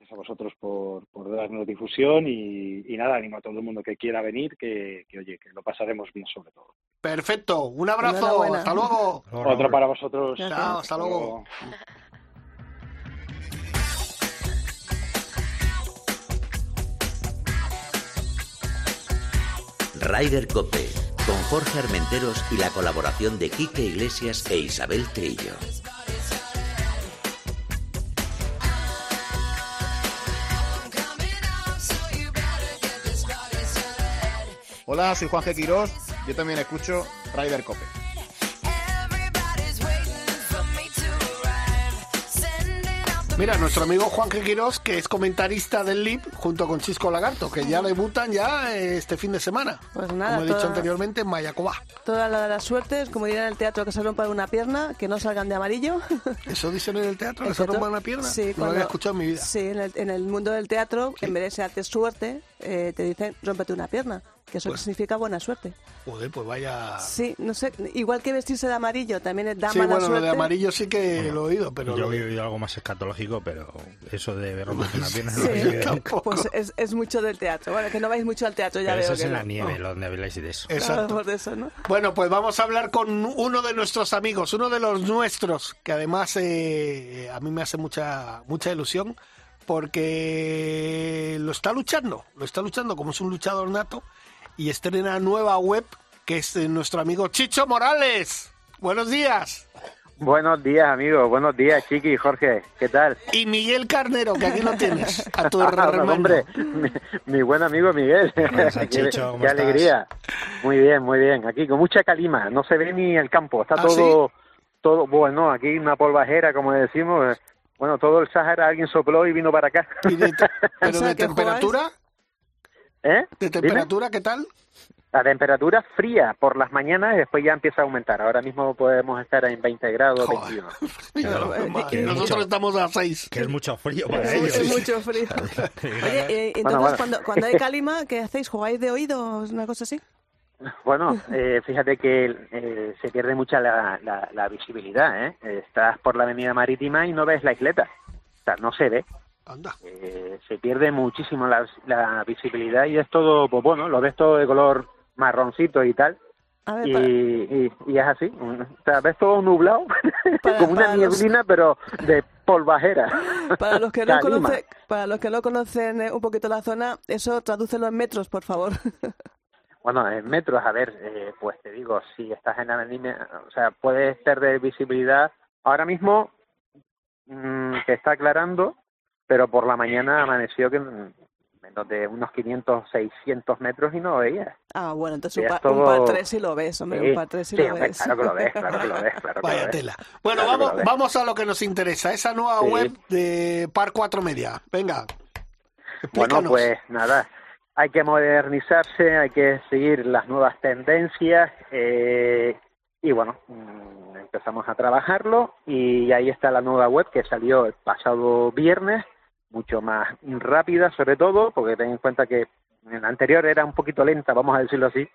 Gracias a vosotros por, por darnos difusión y, y nada, animo a todo el mundo que quiera venir, que, que oye, que lo pasaremos bien sobre todo. Perfecto, un abrazo, hasta luego. Otro para vosotros. Chao, hasta luego. Ryder Cope, con Jorge Armenteros y la colaboración de Quique Iglesias e Isabel Trillo. Hola, soy Juan G. Quirós. Yo también escucho Ryder Cope. Mira, nuestro amigo Juan G. Quirós, que es comentarista del LIB, junto con Chisco Lagarto, que ya debutan ya eh, este fin de semana. Pues nada, como he dicho anteriormente, en Mayacobá. Toda la, la suerte, es como dirán en el teatro, que se rompan una pierna, que no salgan de amarillo. ¿Eso dicen en el teatro? ¿Que se teatro- rompa una pierna? Sí, no lo había escuchado en mi vida. Sí, en el, en el mundo del teatro, en vez de desearte suerte, eh, te dicen rómpete una pierna, que eso Pues- significa buena suerte. Joder, pues vaya... Sí, no sé, igual que vestirse de amarillo también da Sí, mala bueno, lo suerte. de amarillo sí que lo he oído, pero... Yo lo de- oído algo más escatológico, pero eso de romper una pierna no Sí, lo oído. tampoco. pues es, es mucho del teatro. Bueno, que no vais mucho al teatro, ya Pero veo eso es que en no. la nieve, donde habláis de eso. Claro, Exacto. por eso, ¿no? Bueno, pues vamos a hablar con uno de nuestros amigos, uno de los nuestros, que además eh, a mí me hace mucha, mucha ilusión, porque lo está luchando, lo está luchando como es un luchador nato, y estrena nueva web, que es de nuestro amigo Chicho Morales. Buenos días. Buenos días, amigos. Buenos días, Chiqui y Jorge. ¿Qué tal? Y Miguel Carnero, que aquí lo tienes, a tu Ah, hermano. hombre, mi, mi buen amigo Miguel. Pasa, qué, Chicho, ¿cómo qué estás? alegría. Muy bien, muy bien. Aquí con mucha calima. No se ve ni el campo. Está ¿Ah, todo, todo bueno. Aquí una polvajera, como decimos. Bueno, todo el Sahara alguien sopló y vino para acá. Y de- pero O sea, de temperatura, ¿Eh? de Dime. temperatura, ¿qué tal? La temperatura fría por las mañanas y después ya empieza a aumentar. Ahora mismo podemos estar en 20 grados, Joder. 21. Que Nosotros estamos a 6. Que es mucho frío para Es, ellos. es mucho frío. Oye, eh, entonces Bueno, bueno. Cuando, cuando hay calima, ¿qué hacéis? ¿Jugáis de oídos? ¿Una cosa así? Bueno, eh, fíjate que eh, se pierde mucha la, la, la visibilidad. ¿eh? Estás por la avenida marítima y no ves la isleta. O sea, no se ve. Anda. Eh, se pierde muchísimo la, la visibilidad y es todo, pues bueno, lo ves todo de color marroncito y tal. A ver, Y, para- y, y es así. O sea, ves todo nublado, Para- como una los- nieblina, pero de polvajera. Para los que no conocen, para los que no conocen eh, un poquito la zona, eso tradúcelo en metros, por favor. Bueno, en metros, a ver, eh, pues te digo, si estás en la avenida, o sea, puedes perder visibilidad. Ahora mismo mm, que está aclarando, pero por la mañana amaneció que mm, menos de unos 500, 600 metros y no veías. Ah, bueno, entonces un, par, es un par todo- tres si lo ves, hombre, Sí, un par tres sí, lo hombre, ves. claro que lo ves, claro que lo ves, claro que lo Vaya ves. tela. Bueno, Claro vamos, vamos a lo que nos interesa, esa nueva Sí. web de Par 4 Media. Venga, Bueno, pues nada, hay que modernizarse, hay que seguir las nuevas tendencias eh, y bueno, mm, empezamos a trabajarlo y ahí está la nueva web que salió el pasado viernes, mucho más rápida sobre todo, porque ten en cuenta que en la anterior era un poquito lenta, vamos a decirlo así,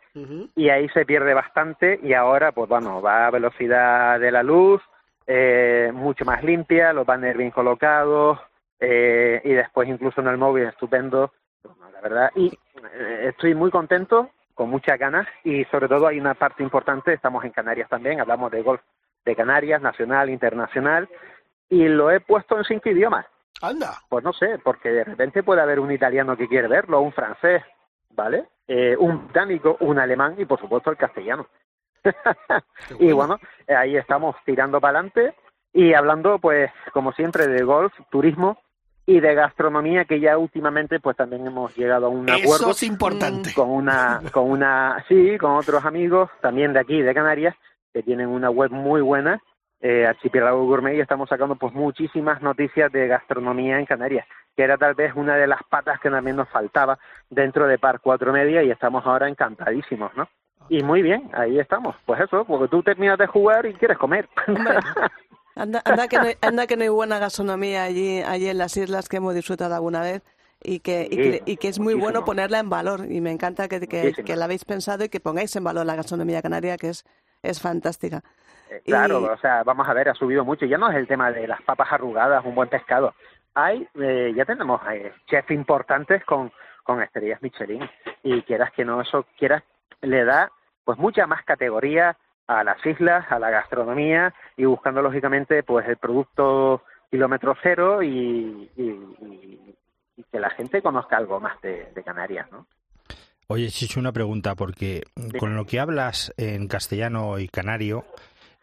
y ahí se pierde bastante y ahora pues bueno va a velocidad de la luz eh, mucho más limpia los banners bien colocados eh, y después incluso en el móvil estupendo. Bueno, la verdad y eh, estoy muy contento con muchas ganas y sobre todo hay una parte importante estamos en Canarias también hablamos de golf de Canarias nacional internacional y lo he puesto en cinco idiomas Anda. pues no sé, porque de repente puede haber un italiano que quiere verlo, un francés, ¿vale? Eh, un británico, un alemán y por supuesto el castellano. y bueno, ahí estamos tirando para adelante y hablando pues como siempre de golf, turismo y de gastronomía que ya últimamente pues también hemos llegado a un Eso acuerdo es importante. con una con una sí con otros amigos también de aquí de Canarias que tienen una web muy buena eh, Archipiélago Gourmet y estamos sacando pues muchísimas noticias de gastronomía en Canarias que era tal vez una de las patas que también nos faltaba dentro de Par 4 Media y estamos ahora encantadísimos ¿no? y muy bien ahí estamos. Pues eso porque tú terminas de jugar y quieres comer. Anda, anda, que no hay, anda que no hay buena gastronomía allí, allí en las islas que hemos disfrutado alguna vez y que, y que, y que es muy bueno ponerla en valor. Y me encanta que, que, que la habéis pensado y que pongáis en valor la gastronomía canaria que es, es fantástica. Eh, Claro, Y- o sea, vamos a ver, ha subido mucho. Ya no es el tema de las papas arrugadas, un buen pescado. Hay, eh, ya tenemos eh, chefs importantes con, con estrellas Michelin y quieras que no, eso quieras, le da pues mucha más categoría a las islas, a la gastronomía y buscando lógicamente pues el producto kilómetro cero y, y- y- y que la gente conozca algo más de, de Canarias, ¿no? Oye, Chicho, una pregunta, porque con lo que hablas en castellano y canario,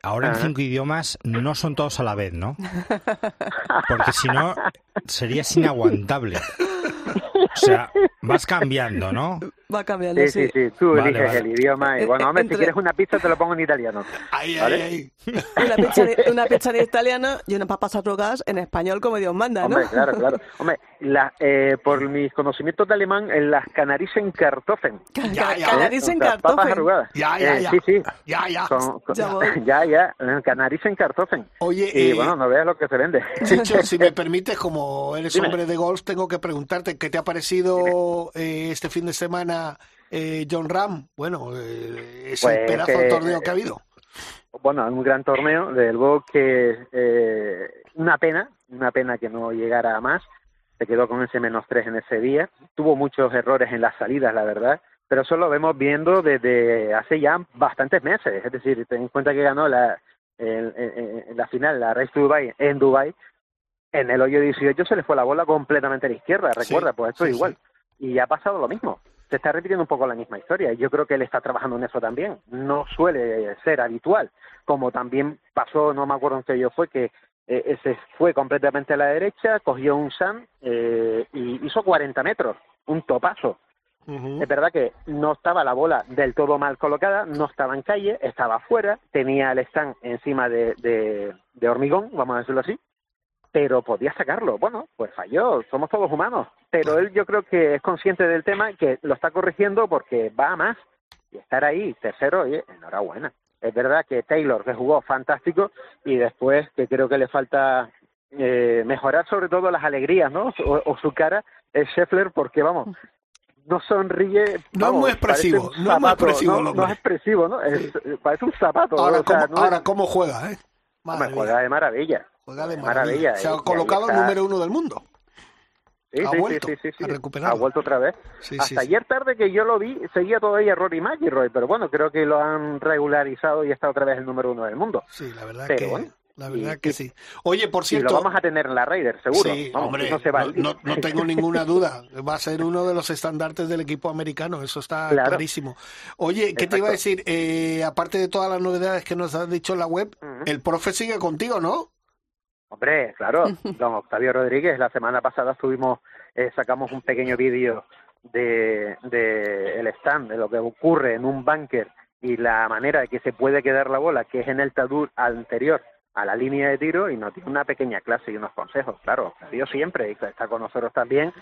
ahora en cinco idiomas no son todos a la vez, ¿no? Porque si no, serías inaguantable. O sea, vas cambiando, ¿no? Va cambiando, Sí, sí. sí, sí, tú Vale, eliges vale. el idioma y Eh, bueno, eh, hombre, si entre- quieres una pizza te lo pongo en italiano. Ahí, ¿Vale? ahí, ahí. Una pizza, una pizza en italiano y unas papas arrugadas en español como Dios manda, ¿no? Hombre, claro, claro. Hombre, la, eh, por mis conocimientos de alemán, en las Canarisen Kartoffeln. Ca- Ya, ca- ya. Canarisen sea, papas Kartoffeln. arrugadas. Ya, ya, Eh, ya. Sí, sí. Ya, ya. Con- con- Ya ya, ya, eh, Canarisen Kartoffeln. Oye, Y eh, bueno, no veas lo que se vende. Chicho, si me permites, como eres Dime. hombre de golf, tengo que preguntarte qué te ha parecido eh, este fin de semana eh, John Ram. Bueno, eh, ese Pues pedazo de que- torneo que ha habido. bueno, un gran torneo, del luego que eh, una pena, una pena que no llegara a más, se quedó con ese menos tres en ese día, tuvo muchos errores en las salidas, la verdad, pero eso lo vemos viendo desde hace ya bastantes meses, es decir, ten en cuenta que ganó la, el- final, la Race to Dubai en Dubai, en el hoyo 18 se le fue la bola completamente a la izquierda, recuerda, Sí, pues esto sí, es igual. Y ha pasado lo mismo. Se está repitiendo un poco la misma historia. y Yo creo que él está trabajando en eso también. No suele ser habitual. Como también pasó, no me acuerdo en qué yo fue, que eh, ese fue completamente a la derecha, cogió un Sam eh, y hizo 40 metros. Un topazo. Es verdad que no estaba la bola del todo mal colocada, no estaba en calle, estaba afuera, tenía el stand encima de, de, de hormigón, vamos a decirlo así, pero podía sacarlo. Bueno, pues falló, somos todos humanos, pero él yo creo que es consciente del tema, que lo está corrigiendo porque va a más y estar ahí, tercero, oye, enhorabuena. Es verdad que Taylor, que jugó fantástico, y después que creo que le falta eh, mejorar sobre todo las alegrías, ¿no? O, o su cara, es Scheffler, porque vamos, no sonríe. No vamos, es muy expresivo, no es muy expresivo no, no es expresivo, ¿no? Es- parece un zapato. Ahora, o sea, cómo, no es- ahora cómo juega, ¿eh? Madre juega de maravilla. Juega de maravilla, maravilla. Se y- ha y colocado el número uno del mundo. Sí, Ha sí, vuelto sí, sí, sí. Ha vuelto otra vez. Hasta ayer tarde que yo lo vi, seguía todavía Rory McIlroy, pero bueno, creo que lo han regularizado y está otra vez el número uno del mundo. Sí, la verdad Pero que, bueno, la verdad y- que y- sí. Oye, por Y cierto, lo vamos a tener en la Raider, seguro. Sí, Vamos, hombre, no se va no, tengo ninguna duda. Va a ser uno de los estandartes del equipo americano, eso está Claro. clarísimo. Oye, ¿qué te iba a decir? Eh, aparte de todas las novedades que nos has dicho en la web, el profe sigue contigo, ¿no? Hombre, claro, don Octavio Rodríguez, la semana pasada estuvimos, eh, sacamos un pequeño vídeo de, de el stand, de lo que ocurre en un bunker y la manera de que se puede quedar la bola, que es en el tadur anterior a la línea de tiro, y nos dio una pequeña clase y unos consejos, claro, Octavio siempre, y está con nosotros también,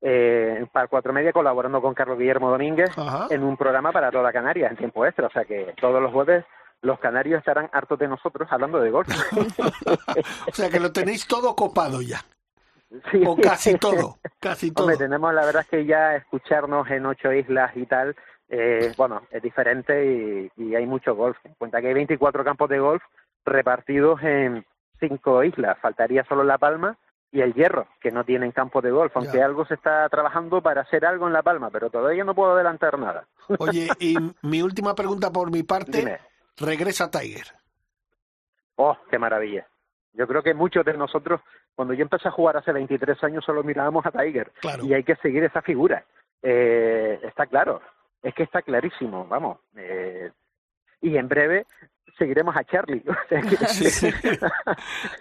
eh, para cuatro media colaborando con Carlos Guillermo Domínguez Ajá. en un programa para toda Canarias en tiempo extra, o sea que todos los jueves los canarios estarán hartos de nosotros hablando de golf. O sea que lo tenéis todo copado ya. Sí. O casi todo, casi todo. Hombre, tenemos la verdad es que ya escucharnos en ocho islas y tal, eh, bueno, es diferente y, y hay mucho golf. En cuenta que hay 24 campos de golf repartidos en cinco islas. Faltaría solo La Palma y el Hierro, que no tienen campo de golf, aunque Ya. algo se está trabajando para hacer algo en La Palma, pero todavía no puedo adelantar nada. Oye, y mi última pregunta por mi parte, Dime. Regresa Tiger. Oh, qué maravilla. Yo creo que muchos de nosotros, cuando yo empecé a jugar hace 23 años, solo mirábamos a Tiger. Claro. Y hay que seguir esa figura. Eh, está claro. Es que está clarísimo, vamos. Eh, y en breve seguiremos a Charlie. Sí, sí.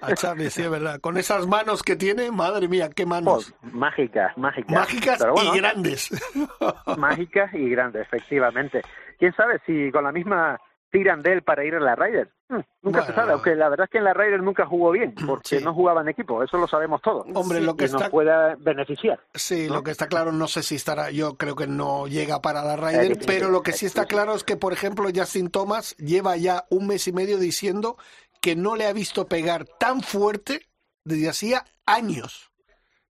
A Charlie, sí, es verdad. Con esas manos que tiene, madre mía, qué manos. Oh, mágicas, mágicas. Mágicas bueno, y grandes. mágicas y grandes, efectivamente. ¿Quién sabe si con la misma tiran de él para ir a la Ryder? Hmm, nunca se sabe, aunque la verdad es que en la Ryder nunca jugó bien, porque Sí. no jugaba en equipo, eso lo sabemos todos. Hombre, lo que y nos está pueda beneficiar. Sí, ¿no? lo que está claro, no sé si estará, yo creo que no llega para la Ryder, difícil, pero lo que sí es está claro es que, por ejemplo, Justin Thomas lleva ya un mes y medio diciendo que no le ha visto pegar tan fuerte desde hacía años,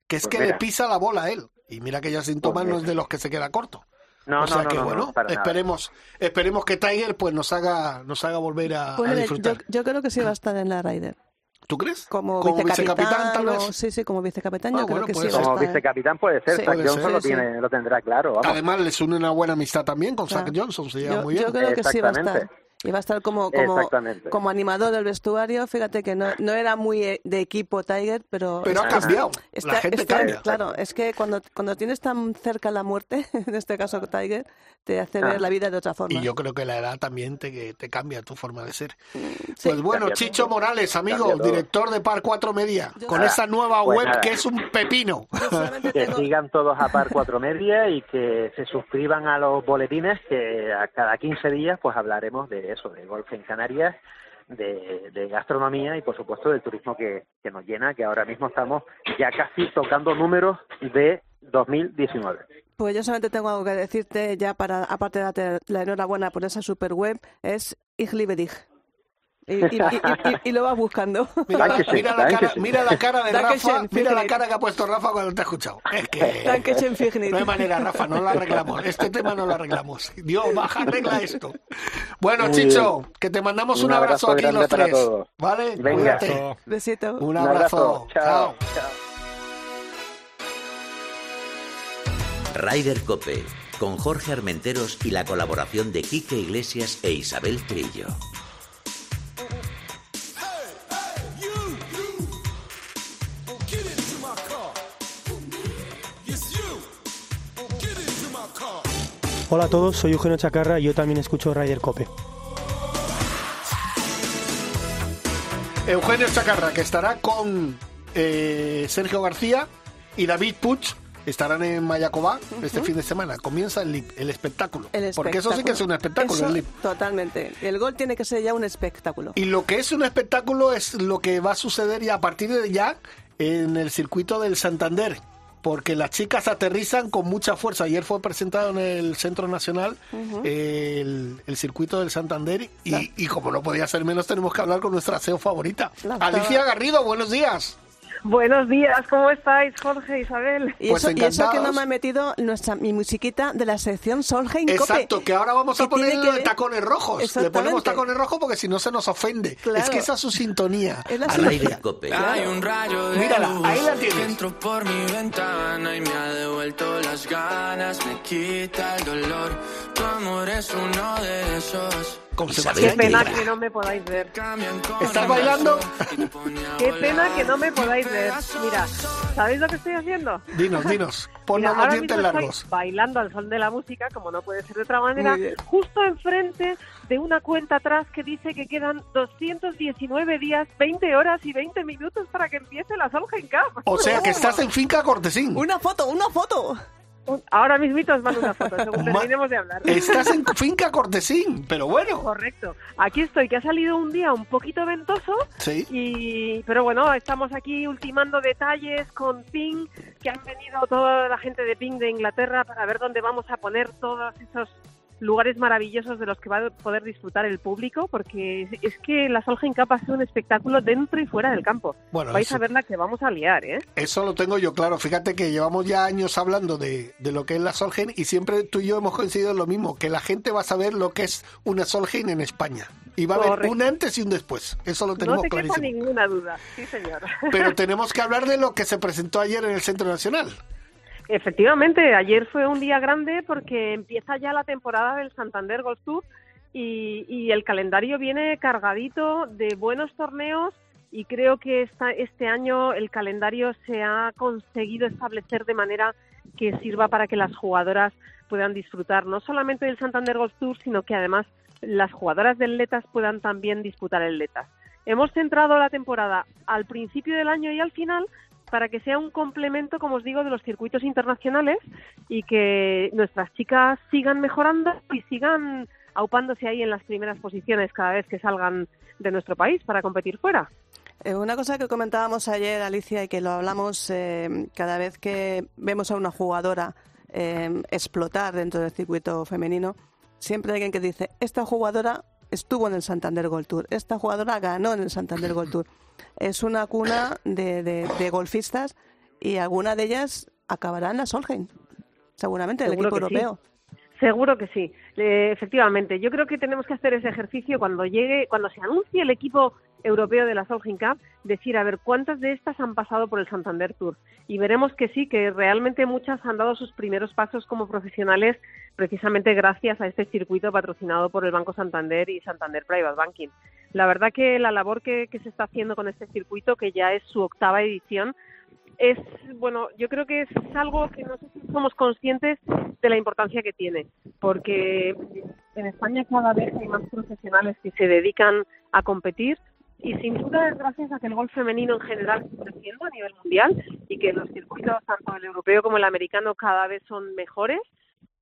que es Pues que le pisa la bola a él. Y mira que Justin Pues Thomas no es de los que se queda corto. No, o sea no, no, que no, bueno, nada. esperemos, esperemos que Tiger pues nos haga, nos haga volver a, Pues a mira, yo, disfrutar. yo creo que sí va a estar en la Ryder. ¿Tú crees? Como, Como vicecapitán, vicecapitán, tal o- vez. sí, sí, como vicecapitán, Ah, yo bueno, creo que puede sí ser. va a Como estar. vicecapitán puede ser, Sí. Zach Puede Johnson ser, lo, sí. tiene, lo tendrá claro. Vamos. Además les une una buena amistad también con Zach Claro. Johnson, se lleva Yo, muy bien. yo creo que sí va a estar. Va a estar como, como, como animador del vestuario. Fíjate que no, no era muy eh, de equipo Tiger, pero... Pero ha cambiado. está- la gente está- cambia. Claro, es que cuando, cuando tienes tan cerca la muerte, en este caso Tiger, te hace Ah. ver la vida de otra forma. Y yo creo que la edad también te, te cambia tu forma de ser. Sí. Pues bueno, Cambia Chicho todo. Morales, amigo, director de Par 4 Media, Yo- con esa nueva pues web nada. que es un pepino. Que tengo- sigan todos a par cuatro media y que se suscriban a los boletines que a cada 15 días pues hablaremos de eso, de golf en Canarias, de, gastronomía y por supuesto del turismo que, que nos llena, que ahora mismo estamos ya casi tocando números de 2019. Pues yo solamente tengo algo que decirte ya para, aparte de darte la enhorabuena por esa super web, es dich. Y, y- y- y- y lo vas buscando. Mira, la, mira la cara, mira la cara de Rafa, mira la cara que ha puesto Rafa cuando te ha escuchado. Es que no hay manera, Rafa, no lo arreglamos. Este tema no lo arreglamos. Dios, baja, arregla esto. Bueno, Muy Chicho, que te mandamos un, Un abrazo, abrazo aquí los tres. todos. ¿Vale? Venga. Cuídate. Besito. Un abrazo. Chao. Chao. Ryder Cope, con Jorge Armenteros y la colaboración de Quique Iglesias e Isabel Trillo. Hola a todos, soy Eugenio Chacarra y yo también escucho Ryder Cope. Eugenio Chacarra, que estará con eh, Sergio García y David Puig. Estarán en Mayacobá este fin de semana. Comienza el, LIP, el espectáculo. El Porque eso sí que es un espectáculo, Eso, el LIP. Totalmente. El gol tiene que ser ya un espectáculo. Y lo que es un espectáculo es lo que va a suceder ya a partir de ya en el circuito del Santander. Porque las chicas aterrizan con mucha fuerza. Ayer fue presentado en el Centro Nacional el, el circuito del Santander y, y como no podía ser menos tenemos que hablar con nuestra SEO favorita. Alicia Garrido, buenos días. Buenos días, ¿cómo estáis, Jorge, Isabel? Y, eso, y eso que no me ha metido nuestra, mi musiquita de la sección Solheim Exacto, que ahora vamos a poner que- tacones rojos. Le ponemos tacones rojos porque si no se nos ofende. Claro. Es que esa es su sintonía. Es la Alicia. Rider Cope. Hay un rayo de Mírala, luz ahí la tienes. entró por mi ventana y me ha devuelto las ganas, me quita el dolor. Tu amor es uno de esos. Con Qué Sebastián pena Yatra. que no me podáis ver. ¿Estás bailando? Qué pena que no me podáis ver. Mira, ¿sabéis lo que estoy haciendo? Dinos, dinos. Mira, los ahora dientes mismo estoy largos. bailando al son de la música, como no puede ser de otra manera, justo enfrente de una cuenta atrás que dice que quedan 219 días, 20 horas y 20 minutos para que empiece la Solheim Cup. O sea que estás en finca Cortesín. Una foto, una foto. Ahora mismito os mando una foto, según terminemos de hablar. Estás en finca Cortesín, pero bueno. Correcto. Aquí estoy, que ha salido un día un poquito ventoso, Sí. y pero bueno, estamos aquí ultimando detalles con Ping, que han venido toda la gente de Ping de Inglaterra para ver dónde vamos a poner todos esos lugares maravillosos de los que va a poder disfrutar el público, porque es, que la Solheim Cup ha sido un espectáculo dentro y fuera del campo. Bueno, Vais eso- a ver la que vamos a liar, ¿eh? Eso lo tengo yo claro. Fíjate que llevamos ya años hablando de, de lo que es la Solheim y siempre tú y yo hemos coincidido en lo mismo, que la gente va a saber lo que es una Solheim en España. Y va a haber un antes y un después. Eso lo No tenemos te quepa clarísimo. ninguna duda, sí señor. Pero tenemos que hablar de lo que se presentó ayer en el Centro Nacional. Efectivamente, ayer fue un día grande porque empieza ya la temporada del Santander Golf Tour y, el calendario viene cargadito de buenos torneos y creo que esta, este año el calendario se ha conseguido establecer de manera que sirva para que las jugadoras puedan disfrutar no solamente del Santander Golf Tour, sino que además las jugadoras del Letas puedan también disputar el Letas. Hemos centrado la temporada al principio del año y al final para que sea un complemento, como os digo, de los circuitos internacionales y que nuestras chicas sigan mejorando y sigan aupándose ahí en las primeras posiciones cada vez que salgan de nuestro país para competir fuera. Eh, una cosa que comentábamos ayer, Alicia, y que lo hablamos eh, cada vez que vemos a una jugadora eh, explotar dentro del circuito femenino, siempre hay alguien que dice, esta jugadora estuvo en el Santander Gold Tour, esta jugadora ganó en el Santander Gold Tour. Es una cuna de, de- de golfistas y alguna de ellas acabará en la Solheim, seguramente, el Seguro equipo sí. Seguro que sí, efectivamente. Yo creo que tenemos que hacer ese ejercicio cuando llegue, cuando se anuncie el equipo europeo de la Solheim Cup, decir a ver cuántas de estas han pasado por el Santander Tour y veremos que sí, que realmente muchas han dado sus primeros pasos como profesionales precisamente gracias a este circuito patrocinado por el Banco Santander y Santander Private Banking. La verdad que la labor que, que se está haciendo con este circuito, que ya es su octava edición, es, bueno, yo creo que es algo que no sé si somos conscientes de la importancia que tiene, porque en España cada vez hay más profesionales que se dedican a competir y sin duda es gracias a que el golf femenino en general está creciendo a nivel mundial y que los circuitos, tanto el europeo como el americano, cada vez son mejores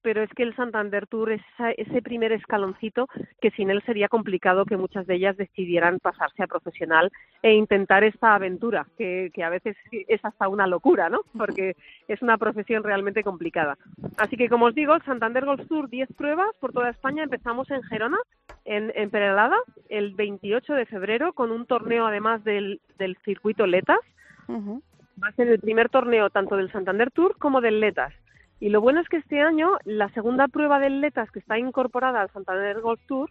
pero es que el Santander Tour es ese primer escaloncito que sin él sería complicado que muchas de ellas decidieran pasarse a profesional e intentar esta aventura, que, que a veces es hasta una locura, ¿no? Porque es una profesión realmente complicada. Así que, como os digo, el Santander Golf Tour, 10 pruebas por toda España. Empezamos en Gerona, en, en Perelada, el 28 de febrero, con un torneo además del, del circuito Letas. Va a ser el primer torneo tanto del Santander Tour como del Letas. Y lo bueno es que este año la segunda prueba del Letas que está incorporada al Santander Golf Tour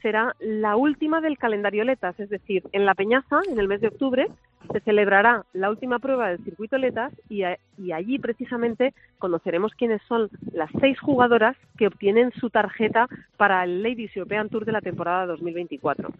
será la última del calendario Letas, es decir, en La Peñaza, en el mes de octubre, se celebrará la última prueba del circuito Letas y, y allí precisamente conoceremos quiénes son las seis jugadoras que obtienen su tarjeta para el Ladies European Tour de la temporada 2024.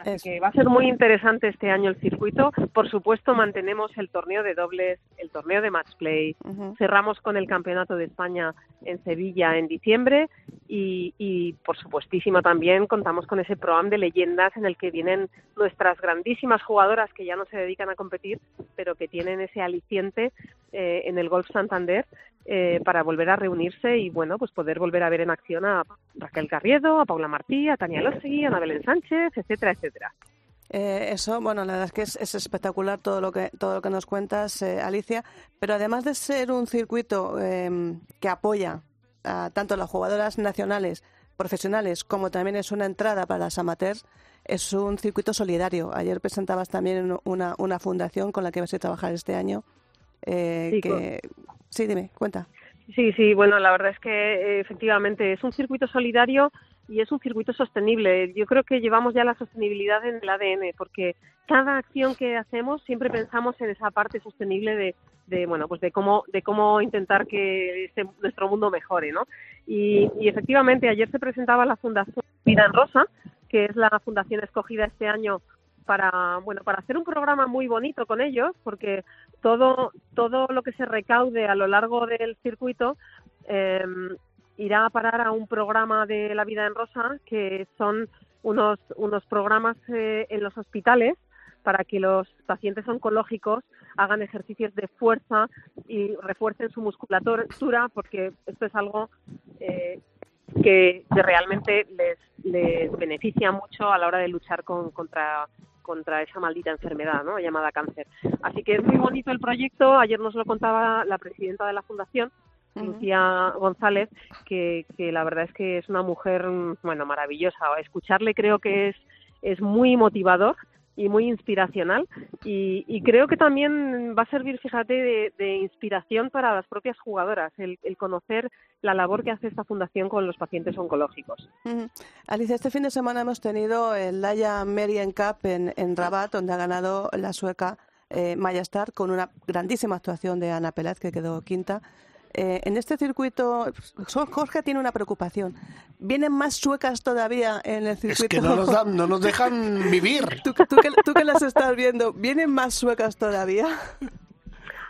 Así que va a ser muy interesante este año el circuito. Por supuesto, mantenemos el torneo de dobles, el torneo de match play. Cerramos con el Campeonato de España en Sevilla en diciembre y, y, por supuestísimo, también contamos con ese programa de leyendas en el que vienen nuestras grandísimas jugadoras que ya no se dedican a competir, pero que tienen ese aliciente eh, en el Golf Santander eh, para volver a reunirse y, bueno, pues poder volver a ver en acción a Raquel Carriedo, a Paula Martí, a Tania Losegui, a Ana Belén Sánchez, etcétera, etcétera. Eh, eso, bueno, la verdad es que es, es, espectacular todo lo que todo lo que nos cuentas, eh, Alicia. Pero además de ser un circuito eh, que apoya a tanto las jugadoras nacionales, profesionales, como también es una entrada para las amateurs, es un circuito solidario. Ayer presentabas también una, una fundación con la que vas a trabajar este año. Eh, Sí, que... sí, dime, cuenta. Sí, sí, bueno, la verdad es que eh, efectivamente es un circuito solidario y es un circuito sostenible. Yo creo que llevamos ya la sostenibilidad en el ADN, porque cada acción que hacemos siempre pensamos en esa parte sostenible de, de bueno, pues de cómo, de cómo intentar que este- nuestro mundo mejore, ¿no? Y, y efectivamente ayer se presentaba la Fundación Vida en Rosa, que es la fundación escogida este año para bueno para hacer un programa muy bonito con ellos porque todo todo lo que se recaude a lo largo del circuito eh, irá a parar a un programa de la vida en rosa que son unos unos programas eh, en los hospitales para que los pacientes oncológicos hagan ejercicios de fuerza y refuercen su musculatura porque esto es algo eh, que, que realmente les, les beneficia mucho a la hora de luchar con, contra contra esa maldita enfermedad ¿no? llamada cáncer. Así que es muy bonito el proyecto. Ayer nos lo contaba la presidenta de la fundación, Lucía González, que, que la verdad es que es una mujer mm, bueno maravillosa. Escucharle creo que es, es muy motivador y muy inspiracional y, y creo que también va a servir, fíjate, de, de inspiración para las propias jugadoras, el, conocer la labor que hace esta fundación con los pacientes oncológicos. Ujú. Alicia, este fin de semana hemos tenido el Laia Merien Cup en, en Rabat, donde ha ganado la sueca eh, Maya Starr con una grandísima actuación de Ana Pelaz, que quedó quinta. Eh, en este circuito, Jorge tiene una preocupación. ¿Vienen más suecas todavía en el circuito? Es que no nos, dan, no nos dejan vivir. ¿Tú, tú que, tú que las estás viendo, ¿vienen más suecas todavía?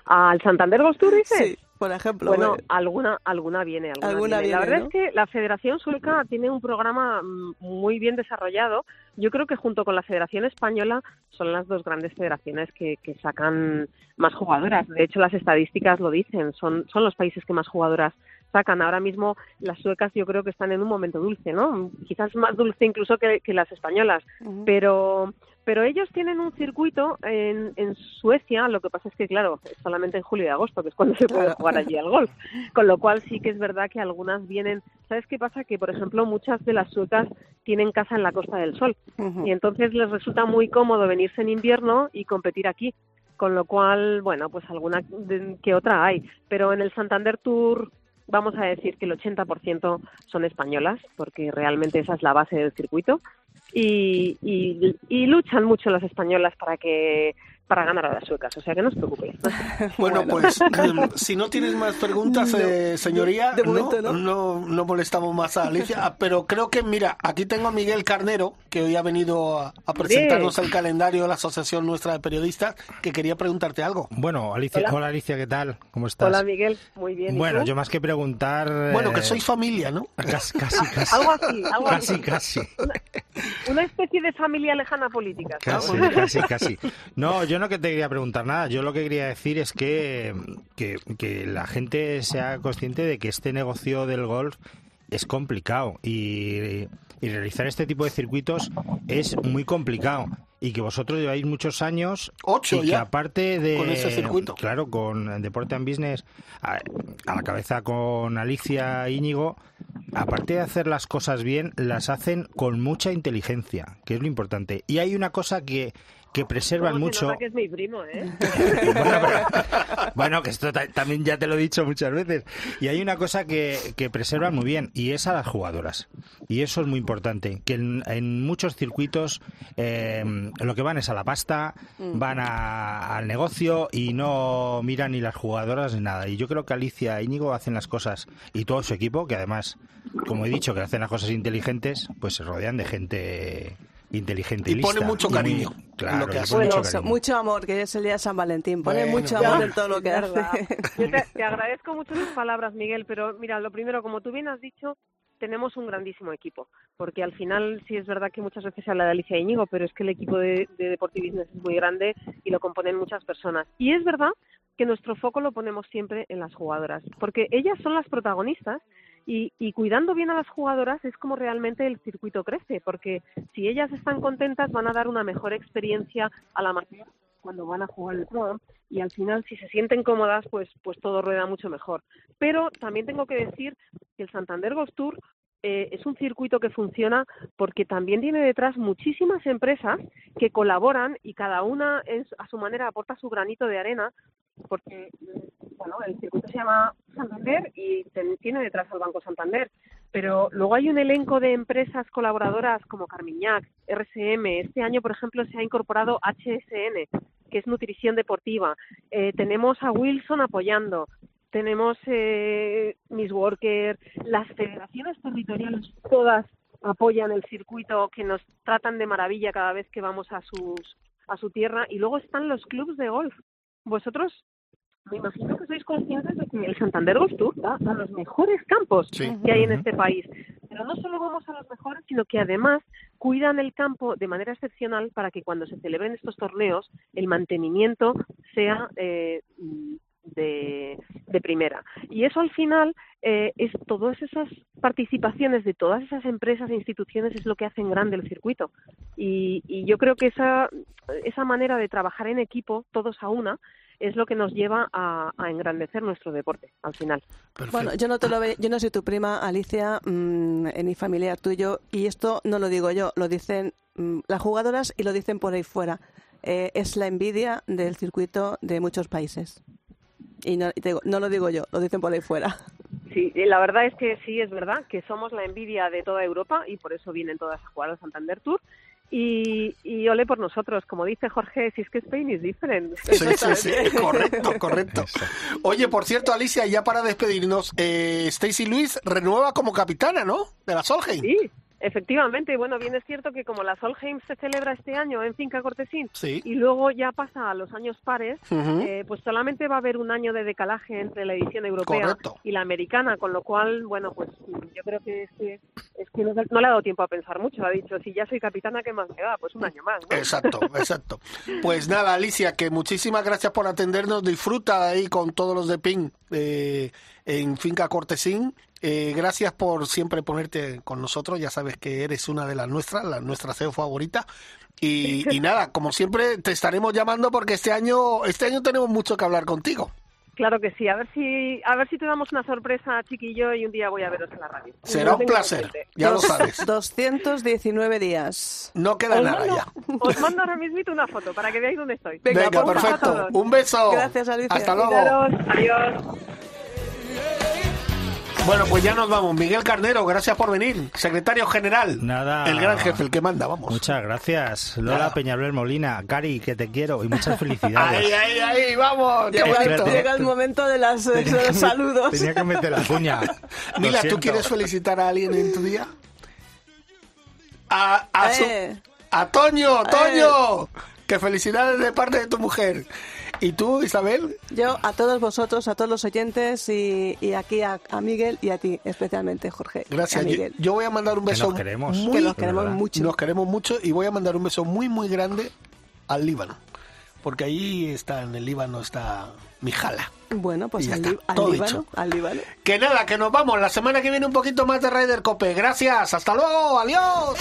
¿Al Santander Ghost Tour dices? Sí, por ejemplo. Bueno, bueno. alguna, alguna viene, alguna, Alguna viene. La verdad ¿no? es que la Federación Sueca tiene un programa mm, muy bien desarrollado. Yo creo que junto con la Federación Española son las dos grandes federaciones que, que sacan más jugadoras. De hecho, las estadísticas lo dicen, son, son los países que más jugadoras sacan. Ahora mismo las suecas yo creo que están en un momento dulce, ¿no? Quizás más dulce incluso que, que las españolas, pero pero ellos tienen un circuito en, en Suecia, lo que pasa es que, claro, es solamente en julio y agosto, que es cuando se puede jugar allí al golf. Con lo cual sí que es verdad que algunas vienen... ¿Sabes qué pasa? Que, por ejemplo, muchas de las suecas tienen casa en la Costa del Sol. Y entonces les resulta muy cómodo venirse en invierno y competir aquí. Con lo cual, bueno, pues alguna que otra hay. Pero en el Santander Tour vamos a decir que el 80% son españolas, porque realmente esa es la base del circuito. Y, y, y luchan mucho las españolas para que para ganar a las suecas, o sea que no os preocupéis. Bueno, pues em, si no tienes más preguntas, No, eh, señoría, de no, momento no. no, no molestamos más a Alicia, Ah, pero creo que, mira, aquí tengo a Miguel Carnero, que hoy ha venido a, a presentarnos el calendario de la Asociación Nuestra de Periodistas, que quería preguntarte algo. Bueno, Alicia, Hola. hola, Alicia, ¿qué tal? ¿Cómo estás? Hola Miguel, muy bien. ¿y Bueno, tú? yo más que preguntar... Bueno, que eh, sois familia, ¿no? Casi, casi, casi. Algo así, algo Casi, así. casi. Una especie de familia lejana política. Casi, casi, casi. No, yo no que te quería preguntar nada. Yo lo que quería decir es que, que, que la gente sea consciente de que este negocio del golf es complicado y, y realizar este tipo de circuitos es muy complicado. Y que vosotros lleváis muchos años Ocho y que ya, aparte de con ese circuito. claro con Deporte and Business a, a la cabeza con Alicia Íñigo aparte de hacer las cosas bien las hacen con mucha inteligencia que es lo importante y hay una cosa que que preservan ¿Cómo se mucho nota que es mi primo, ¿eh? bueno, pero- bueno, que esto ta- también ya te lo he dicho muchas veces. Y hay una cosa que, que preservan muy bien y es a las jugadoras. Y eso es muy importante, que en, en muchos circuitos eh, lo que van es a la pasta, Mm. van a- al negocio y no miran ni las jugadoras ni nada. Y yo creo que Alicia e Íñigo hacen las cosas y todo su equipo, que además, como he dicho, que hacen las cosas inteligentes, pues se rodean de gente inteligente y, Y pone lista. mucho Y muy- cariño en lo claro, que hace. Bueno, mucho eso, cariño. mucho amor, que es el día de San Valentín. Pone Bueno, mucho ya. amor en todo lo que hace. Yo te, te agradezco mucho tus palabras, Miguel, pero mira, lo primero, como tú bien has dicho, tenemos un grandísimo equipo, porque al final sí es verdad que muchas veces se habla de Alicia Íñigo, pero es que el equipo de, de Business es muy grande y lo componen muchas personas. Y es verdad que nuestro foco lo ponemos siempre en las jugadoras, porque ellas son las protagonistas Y, y cuidando bien a las jugadoras es como realmente el circuito crece, porque si ellas están contentas van a dar una mejor experiencia a la amateur cuando van a jugar el Pro y al final si se sienten cómodas pues pues todo rueda mucho mejor. Pero también tengo que decir que el Santander Golf Tour eh, es un circuito que funciona porque también tiene detrás muchísimas empresas que colaboran y cada una es, a su manera aporta su granito de arena porque bueno, el circuito se llama Santander y tiene detrás al Banco Santander, pero luego hay un elenco de empresas colaboradoras como Carmiñac, RSM, este año por ejemplo se ha incorporado HSN, que es nutrición deportiva, Eh, tenemos a Wilson apoyando, tenemos eh, Miss Worker, las federaciones territoriales todas apoyan el circuito que nos tratan de maravilla cada vez que vamos a sus a su tierra. Y luego están los clubs de golf. Vosotros me imagino que sois conscientes de que el Santander Golf Tour da a los mejores campos que hay en este país. Pero no solo vamos a los mejores, sino que además cuidan el campo de manera excepcional para que cuando se celebren estos torneos el mantenimiento sea eh, de, de primera. Y eso al final eh, es todas esas participaciones de todas esas empresas e instituciones es lo que hacen grande el circuito. Y, y yo creo que esa, esa manera de trabajar en equipo, todos a una, es lo que nos lleva a, a engrandecer nuestro deporte al final. Bueno, yo no te lo ve, yo no soy tu prima Alicia, mm, ni familiar tuyo, y esto no lo digo yo, lo dicen mm, las jugadoras y lo dicen por ahí fuera. Eh, es la envidia del circuito de muchos países. Y no, y te digo, no lo digo yo, lo dicen por ahí fuera. Sí, y la verdad es que sí, es verdad que somos la envidia de toda Europa y por eso vienen todas a jugar al Santander Tour. Y, y ole por nosotros, como dice Jorge, si es que Spain is different. Sí, sí, sí, correcto, correcto. Oye, por cierto, Alicia, ya para despedirnos, eh, Stacy Luis renueva como capitana, ¿no? De la Solheim. Sí, efectivamente. Bueno, bien es cierto que como la Solheim se celebra este año en Finca Cortesín Sí. y luego ya pasa a los años pares, eh, pues solamente va a haber un año de decalaje entre la edición europea Correcto. y la americana, con lo cual, bueno, pues yo creo que es que, es que no, no le ha dado tiempo a pensar mucho. Ha dicho, si ya soy capitana, ¿qué más me da? Pues un año más. ¿no? Exacto, exacto. Pues nada, Alicia, que muchísimas gracias por atendernos. Disfruta ahí con todos los de PIN eh, en Finca Cortesín. Eh, gracias por siempre ponerte con nosotros. Ya sabes que eres una de las nuestras, la nuestra CEO favorita. Y, y nada, como siempre, te estaremos llamando porque este año, este año tenemos mucho que hablar contigo. Claro que sí. A ver si, a ver si te damos una sorpresa, chiquillo, y un día voy a veros en la radio. Será un placer, presente. ya lo sabes. 219 días. No queda Os nada mando- ya. Os mando ahora mismo una foto para que veáis dónde estoy. Venga, Un beso a perfecto. Un beso. Gracias, Alicia. Hasta luego. Cuidaros. Adiós. Bueno, pues ya nos vamos. Miguel Carnero, gracias por venir. Secretario General. Nada. El gran jefe, el que manda, vamos. Muchas gracias. Lola Nada. Peñalver Molina, Cari, que te quiero y muchas felicidades. Ahí, ahí, ahí, vamos. Qué Llega, bonito. llega el momento de, las, de los saludos. Tenía que meter la cuña. Lo Mila, ¿tú quieres felicitar a alguien en tu día? A, a, su- Eh. a Toño, Toño. Que felicidades de parte de tu mujer. ¿Y tú, Isabel? Yo a todos vosotros, a todos los oyentes y, y aquí a, a Miguel y a ti especialmente, Jorge. Gracias. A Miguel. yo voy a mandar un Que beso nos queremos. muy que los queremos ¿verdad? mucho. Nos queremos mucho y voy a mandar un beso muy, muy grande al Líbano. Porque ahí está, en el Líbano está mi jala. Bueno, pues al, está, al todo Líbano, dicho. al Líbano. Que nada, que nos vamos. La semana que viene un poquito más de Ryder Cope. Gracias. Hasta luego. Adiós.